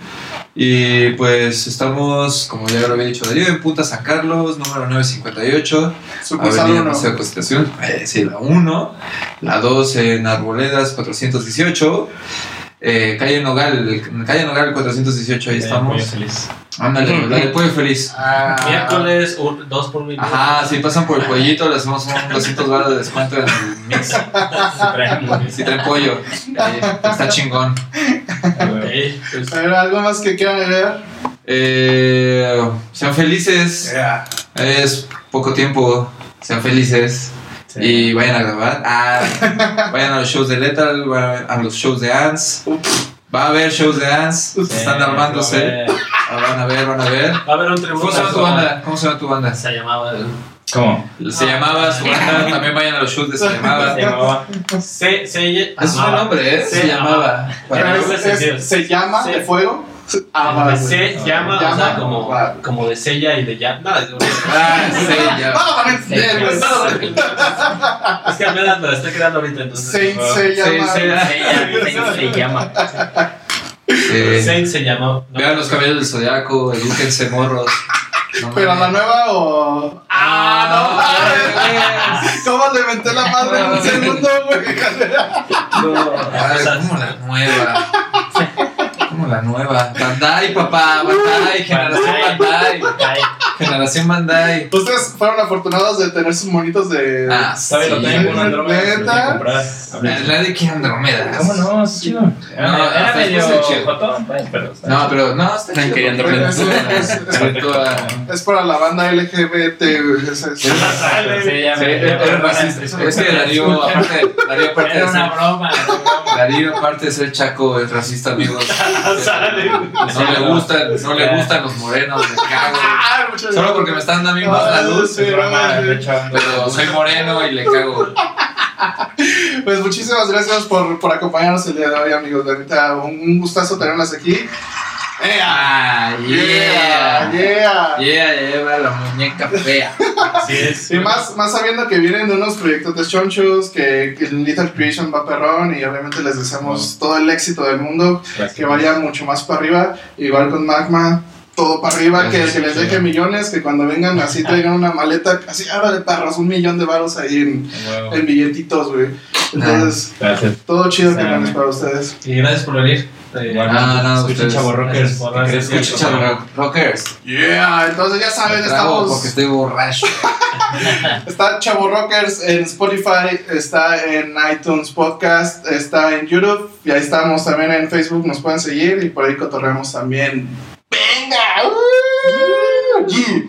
Y pues estamos, como ya lo había dicho Darío, en Punta San Carlos, número 958. Sucursal Avenida 1. Paseo de Constitución. Eh, sí, la 1. La 2 en Arboledas 418. Eh, calle Nogal, calle Nogal 418, ahí Eh, estamos. pollo feliz. Ándale, la del pollo feliz. Ah, Miércoles, un- dos por mil. Ajá, si pasan por el pollito, le hacemos un 200 baros de descuento en el mix. [laughs] Se traen Si trae pollo, ahí, está chingón. Ok, pues, A ver, ¿algo más que quieran agregar? Eh, sean felices, Yeah. es poco tiempo, sean felices Sí. y vayan a grabar. Ah, [laughs] vayan a los shows de Lethal, vayan a los shows de Ants. Va a haber shows de Ants, Sí, están armándose. Ah, Van a ver, van a ver. va a haber un tributo. ¿Cómo se llama tu banda? ¿Cómo se llama tu banda? Se llamaba. ¿Cómo? Se llamaba su banda, también vayan a los shows de Se llamaba. Se llamaba. [laughs] Se, se, Es un nombre, ¿eh? Se Se llamaba. Para Es- es- se llama de fuego. Ah, va, güey. se llama, o Llama, sea, como, va. como de sella y de Ah, ya. No, van a entender, güey. es que apenas me la estoy creando ahorita, entonces. Saint se llama. sí. Se llama. Saint se llama. no. Vean los caballos del zodiaco, edúquense morros. No Pero la nueva o. ¡Ah, no! mames! ¿Cómo le menté la madre en un segundo, güey? [laughs] Ay, ¿Cómo la nueva? ¿Cómo la nueva? Bandai, papá, Bandai, generación Bandai. Generación Bandai. Ustedes fueron afortunados de tener sus monitos de. Ah, ¿Sabes? Lo sí. tengo con Andrómeda. lo comprar. Nadie quiere Andrómeda. ¿Cómo no? Es chido. No, era medio de jotón, pero No, pero no, está chido, quería Andrómeda. [laughs] Es- para la banda LGBT, güey. es- es- Sí, ya Sí, me-. Es que Darío, aparte, Darío, aparte Era de una ser, broma. era una broma. Darío, aparte de ser chaco, es racista, amigos. [laughs] No le gustan, no le gustan los morenos, me cago. [laughs] Solo gracias. porque me están dando a mí más la luz, Sí, pero soy moreno y le cago. [laughs] Pues muchísimas gracias por, por acompañarnos el día de hoy, amigos. La neta, un, un gustazo tenerlas aquí. ¡Ea! Ah, ¡Yeah! ¡Yeah! Yeah, lleva la muñeca fea. Así es. Y más, más sabiendo que vienen de unos proyectos de chonchos, que, que Little Creation va perrón y obviamente les deseamos todo el éxito del mundo, que vaya mucho más para arriba, igual con Magma, todo para arriba, que, que les deje millones, que cuando vengan así traigan una maleta, así, ahora de perros, un millón de varos ahí en, en billetitos, güey. Entonces, Gracias. todo chido que Sí. ganes para ustedes. Y gracias por venir. Eh, Igual, Ah, no, escuchen ustedes- Chavo Rockers. Escucha, chavo, rockers. Yeah, entonces ya saben, estamos... porque estoy borracho. [laughs] Está Chavo Rockers en Spotify, está en iTunes Podcast, está en YouTube y ahí estamos también en Facebook, nos pueden seguir y por ahí cotorreamos también. ¡Venga! ¡Uh! Yeah.